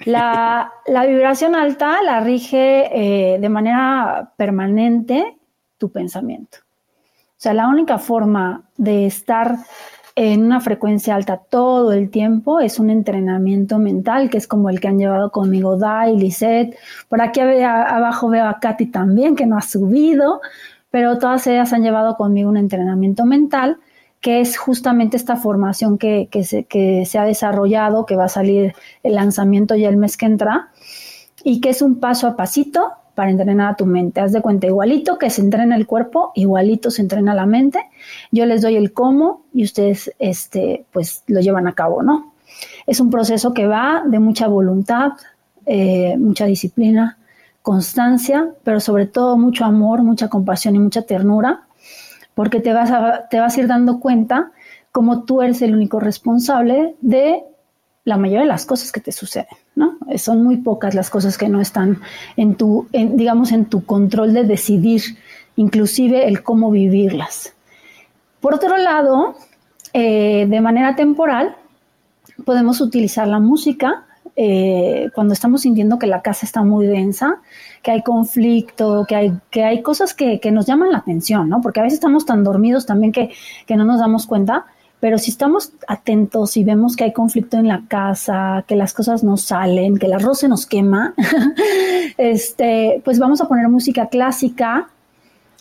La, vibración alta la rige eh, de manera permanente tu pensamiento. O sea, la única forma de estar en una frecuencia alta todo el tiempo es un entrenamiento mental, que es como el que han llevado conmigo Dai, Lisette. Por aquí abajo veo a Katy también, que no ha subido, pero todas ellas han llevado conmigo un entrenamiento mental que es justamente esta formación que, se, que se ha desarrollado, que va a salir el lanzamiento ya el mes que entra, y que es un paso a pasito para entrenar a tu mente. Haz de cuenta, igualito que se entrena el cuerpo, igualito se entrena la mente. Yo les doy el cómo y ustedes este, pues lo llevan a cabo, ¿no? Es un proceso que va de mucha voluntad, eh, mucha disciplina, constancia, pero sobre todo mucho amor, mucha compasión y mucha ternura porque te vas a, te vas a ir dando cuenta como tú eres el único responsable de la mayoría de las cosas que te suceden, ¿no? Son muy pocas las cosas que no están en tu, digamos, en tu control de decidir, inclusive el cómo vivirlas. Por otro lado, eh, de manera temporal, podemos utilizar la música eh, cuando estamos sintiendo que la casa está muy densa, que hay conflicto, que hay, que hay cosas que, nos llaman la atención, ¿no? Porque a veces estamos tan dormidos también que, no nos damos cuenta, pero si estamos atentos y vemos que hay conflicto en la casa, que las cosas no salen, que el arroz se nos quema, [LAUGHS] este, pues vamos a poner música clásica.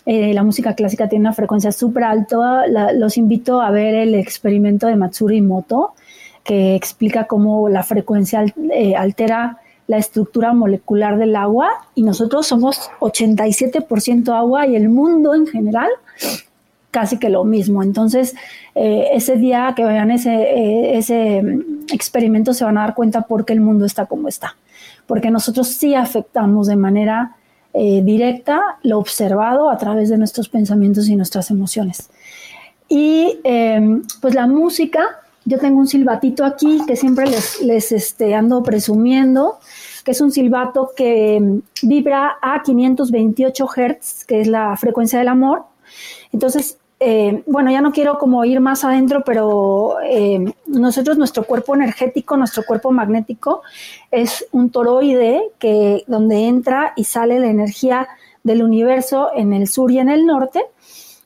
Eh, la música clásica tiene una frecuencia súper alta. los invito a ver el experimento de Matsuri Moto que explica cómo la frecuencia eh, altera la estructura molecular del agua y nosotros somos 87% agua y el mundo en general casi que lo mismo. Entonces, eh, ese día que vean ese, eh, ese experimento se van a dar cuenta por qué el mundo está como está. Porque nosotros sí afectamos de manera directa lo observado a través de nuestros pensamientos y nuestras emociones. Y pues la música yo tengo un silbatito aquí que siempre les, les este, ando presumiendo, que es un silbato que mm, vibra a 528 Hz, que es la frecuencia del amor. Entonces, eh, bueno, ya no quiero como ir más adentro, pero eh, nosotros, nuestro cuerpo energético, nuestro cuerpo magnético, es un toroide que donde entra y sale la energía del universo en el sur y en el norte.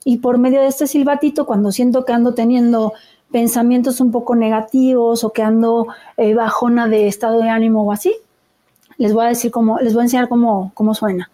Y por medio de este silbatito, cuando siento que ando teniendo pensamientos un poco negativos o que ando eh, bajona de estado de ánimo o así, les voy a decir cómo, les voy a enseñar cómo, cómo suena.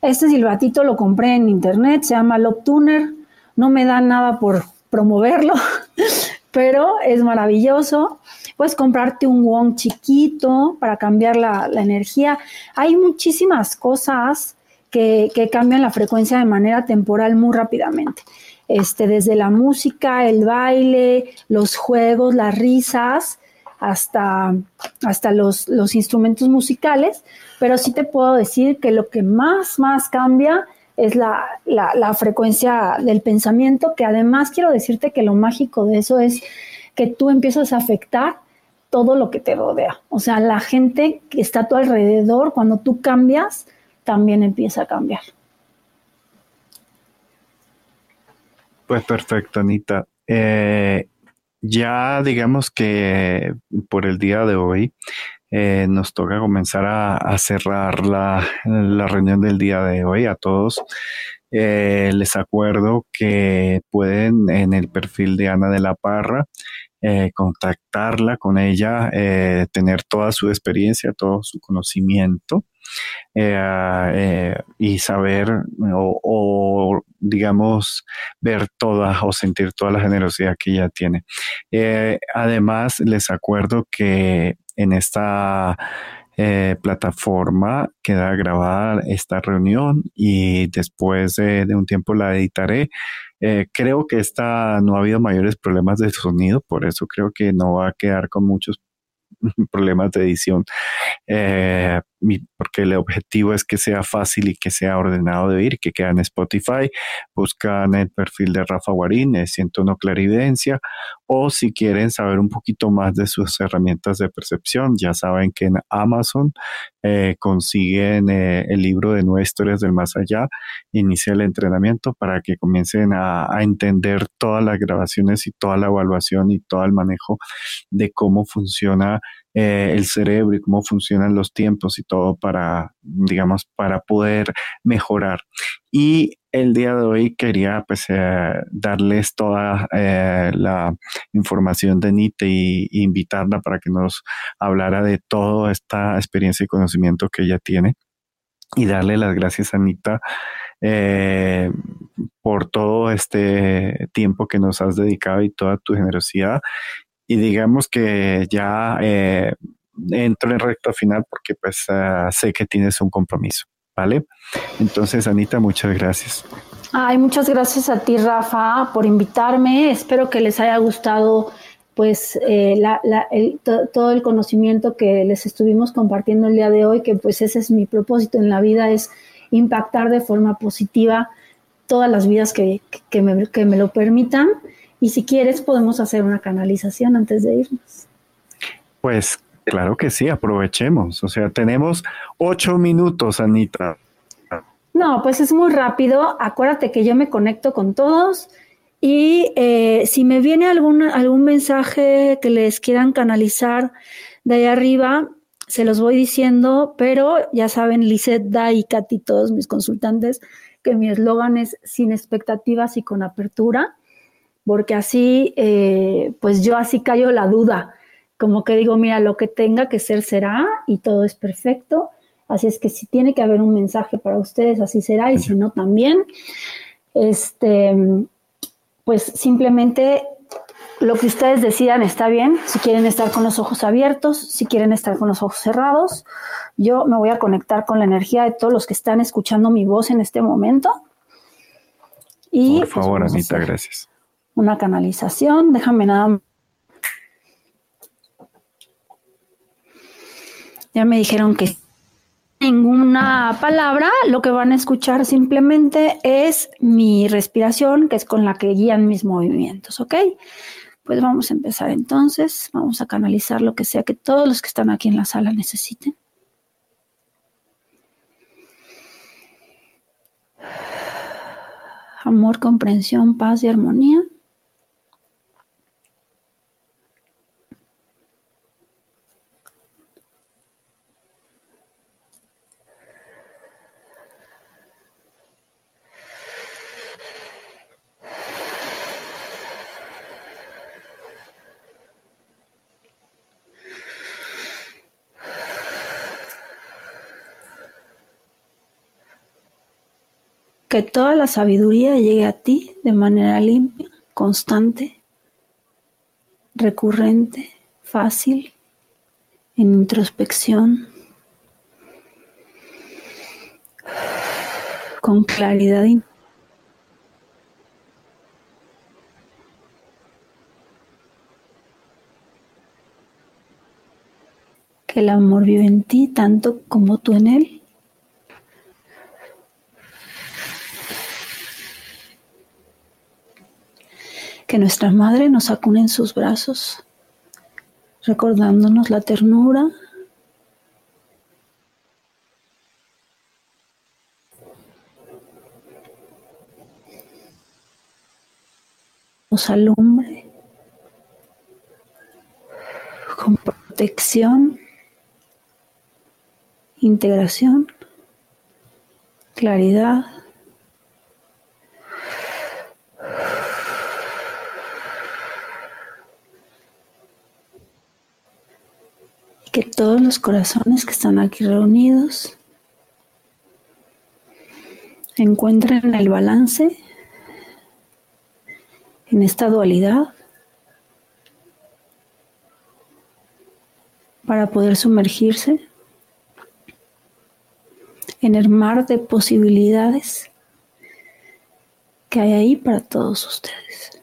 Este silbatito lo compré en internet, se llama Love Tuner, no me da nada por promoverlo, [LAUGHS] pero es maravilloso. puedes comprarte un wong chiquito para cambiar la, energía. Hay muchísimas cosas que, que, cambian la frecuencia de manera temporal muy rápidamente. Este, desde la música, el baile, los juegos, las risas, hasta, hasta los, los instrumentos musicales, pero sí te puedo decir que lo que más, más cambia es la, la, frecuencia del pensamiento, que además quiero decirte que lo mágico de eso es que tú empiezas a afectar todo lo que te rodea. O sea, la gente que está a tu alrededor, cuando tú cambias, también empieza a cambiar. Pues perfecto, Anita. Eh, ya digamos que por el día de hoy eh, nos toca comenzar a, cerrar la, reunión del día de hoy a todos. Eh, les acuerdo que pueden en el perfil de Ana de la Parra eh, contactarla con ella, tener toda su experiencia, todo su conocimiento y saber o, digamos, ver toda o sentir toda la generosidad que ella tiene. además, les acuerdo que en esta eh, plataforma queda grabada esta reunión y después de, un tiempo la editaré. Eh, creo que esta no ha habido mayores problemas de sonido, por eso creo que no va a quedar con muchos [LAUGHS] problemas de edición, eh, porque el objetivo es que sea fácil y que sea ordenado de oír, que quede en Spotify. Buscan el perfil de Rafa Guarín, Siento No Clarividencia, o si quieren saber un poquito más de sus herramientas de percepción, ya saben que en Amazon eh, consiguen eh, el libro de Nueve Historias del Más Allá, inicia el entrenamiento para que comiencen a, a entender todas las grabaciones y toda la evaluación y todo el manejo de cómo funciona eh, el cerebro y cómo funcionan los tiempos y todo para, digamos, para poder mejorar. Y el día de hoy quería pues eh, darles toda eh, la información de Nite y, invitarla para que nos hablara de toda esta experiencia y conocimiento que ella tiene y darle las gracias a Anita por todo este tiempo que nos has dedicado y toda tu generosidad y digamos que ya eh, entro en recta final porque pues ah, sé que tienes un compromiso, ¿vale? Entonces, Anita, muchas gracias. Ay, muchas gracias a ti, Rafa, por invitarme. Espero que les haya gustado pues eh, todo el conocimiento que les estuvimos compartiendo el día de hoy, que pues ese es mi propósito en la vida, es impactar de forma positiva todas las vidas que, me, que me lo permitan y si quieres, podemos hacer una canalización antes de irnos. Pues claro que sí, aprovechemos. O sea, tenemos ocho minutos, Anita. No, pues es muy rápido. Acuérdate que yo me conecto con todos y eh, si me viene algún, algún mensaje que les quieran canalizar de ahí arriba, se los voy diciendo, pero ya saben, Lizeth, Da y Katy, todos mis consultantes, que mi eslogan es sin expectativas y con apertura porque así, eh, pues yo así callo la duda, como que digo, mira, lo que tenga que ser será y todo es perfecto, así es que si tiene que haber un mensaje para ustedes, así será, y si no, también, este, pues simplemente lo que ustedes decidan está bien, si quieren estar con los ojos abiertos, si quieren estar con los ojos cerrados, yo me voy a conectar con la energía de todos los que están escuchando mi voz en este momento. Y, Por pues, favor, Anita, gracias una canalización. Déjame nada Ya me dijeron que ninguna palabra, lo que van a escuchar simplemente es mi respiración, que es con la que guían mis movimientos, ¿ok? Pues vamos a empezar entonces, vamos a canalizar lo que sea que todos los que están aquí en la sala necesiten. Amor, comprensión, paz y armonía. Que toda la sabiduría llegue a ti de manera limpia, constante, recurrente, fácil, en introspección, con claridad que el amor vive en ti tanto como tú en él. Que nuestra madre nos acune en sus brazos, recordándonos la ternura nos alumbre con protección, integración, claridad. Que todos los corazones que están aquí reunidos encuentren el balance en esta dualidad para poder sumergirse en el mar de posibilidades que hay ahí para todos ustedes.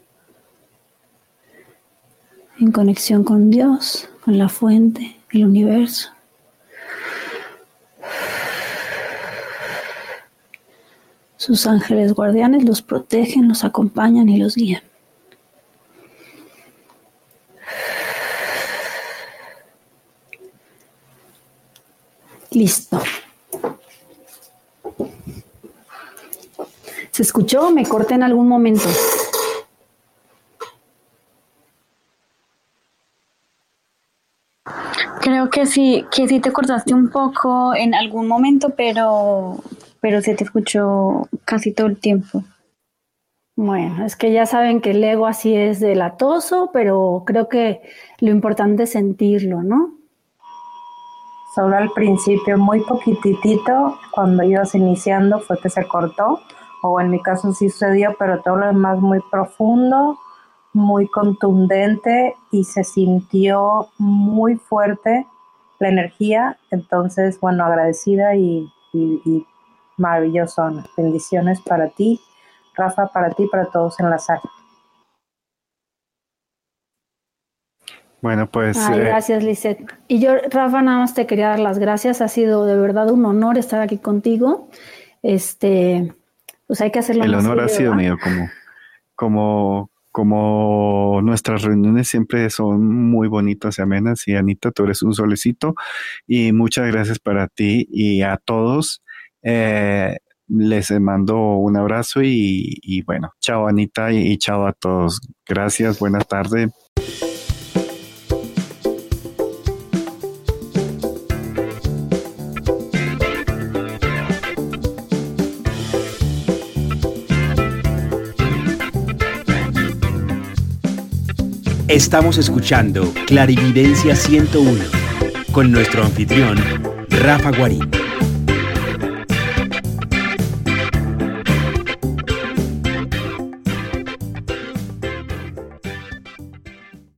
En conexión con Dios, con la fuente, el universo. Sus ángeles guardianes los protegen, los acompañan y los guían. Listo. ¿Se escuchó me corté en algún momento? Creo que sí, que sí te cortaste un poco en algún momento, pero, pero se te escuchó casi todo el tiempo. Bueno, es que ya saben que el ego así es delatoso, pero creo que lo importante es sentirlo, ¿no? solo al principio, muy poquitito, cuando ibas iniciando fue que se cortó, o en mi caso sí sucedió, pero todo lo demás muy profundo, muy contundente y se sintió muy fuerte la energía, entonces, bueno, agradecida y, y, maravilloso. Bendiciones para ti, Rafa, para ti, para todos en la sala. Bueno, pues. Ay, eh, gracias, Lisette. Y yo, Rafa, nada más te quería dar las gracias. Ha sido de verdad un honor estar aquí contigo. Este, pues hay que hacerlo. El honor ha sido mío, como, como, como nuestras reuniones siempre son muy bonitas y amenas. Y Anita, tú eres un solecito. Y muchas gracias para ti y a todos. Eh, les mando un abrazo y, bueno, chao Anita y chao a todos. Gracias, buenas tardes. Estamos escuchando Clarividencia 101 con nuestro anfitrión, Rafa Guarín.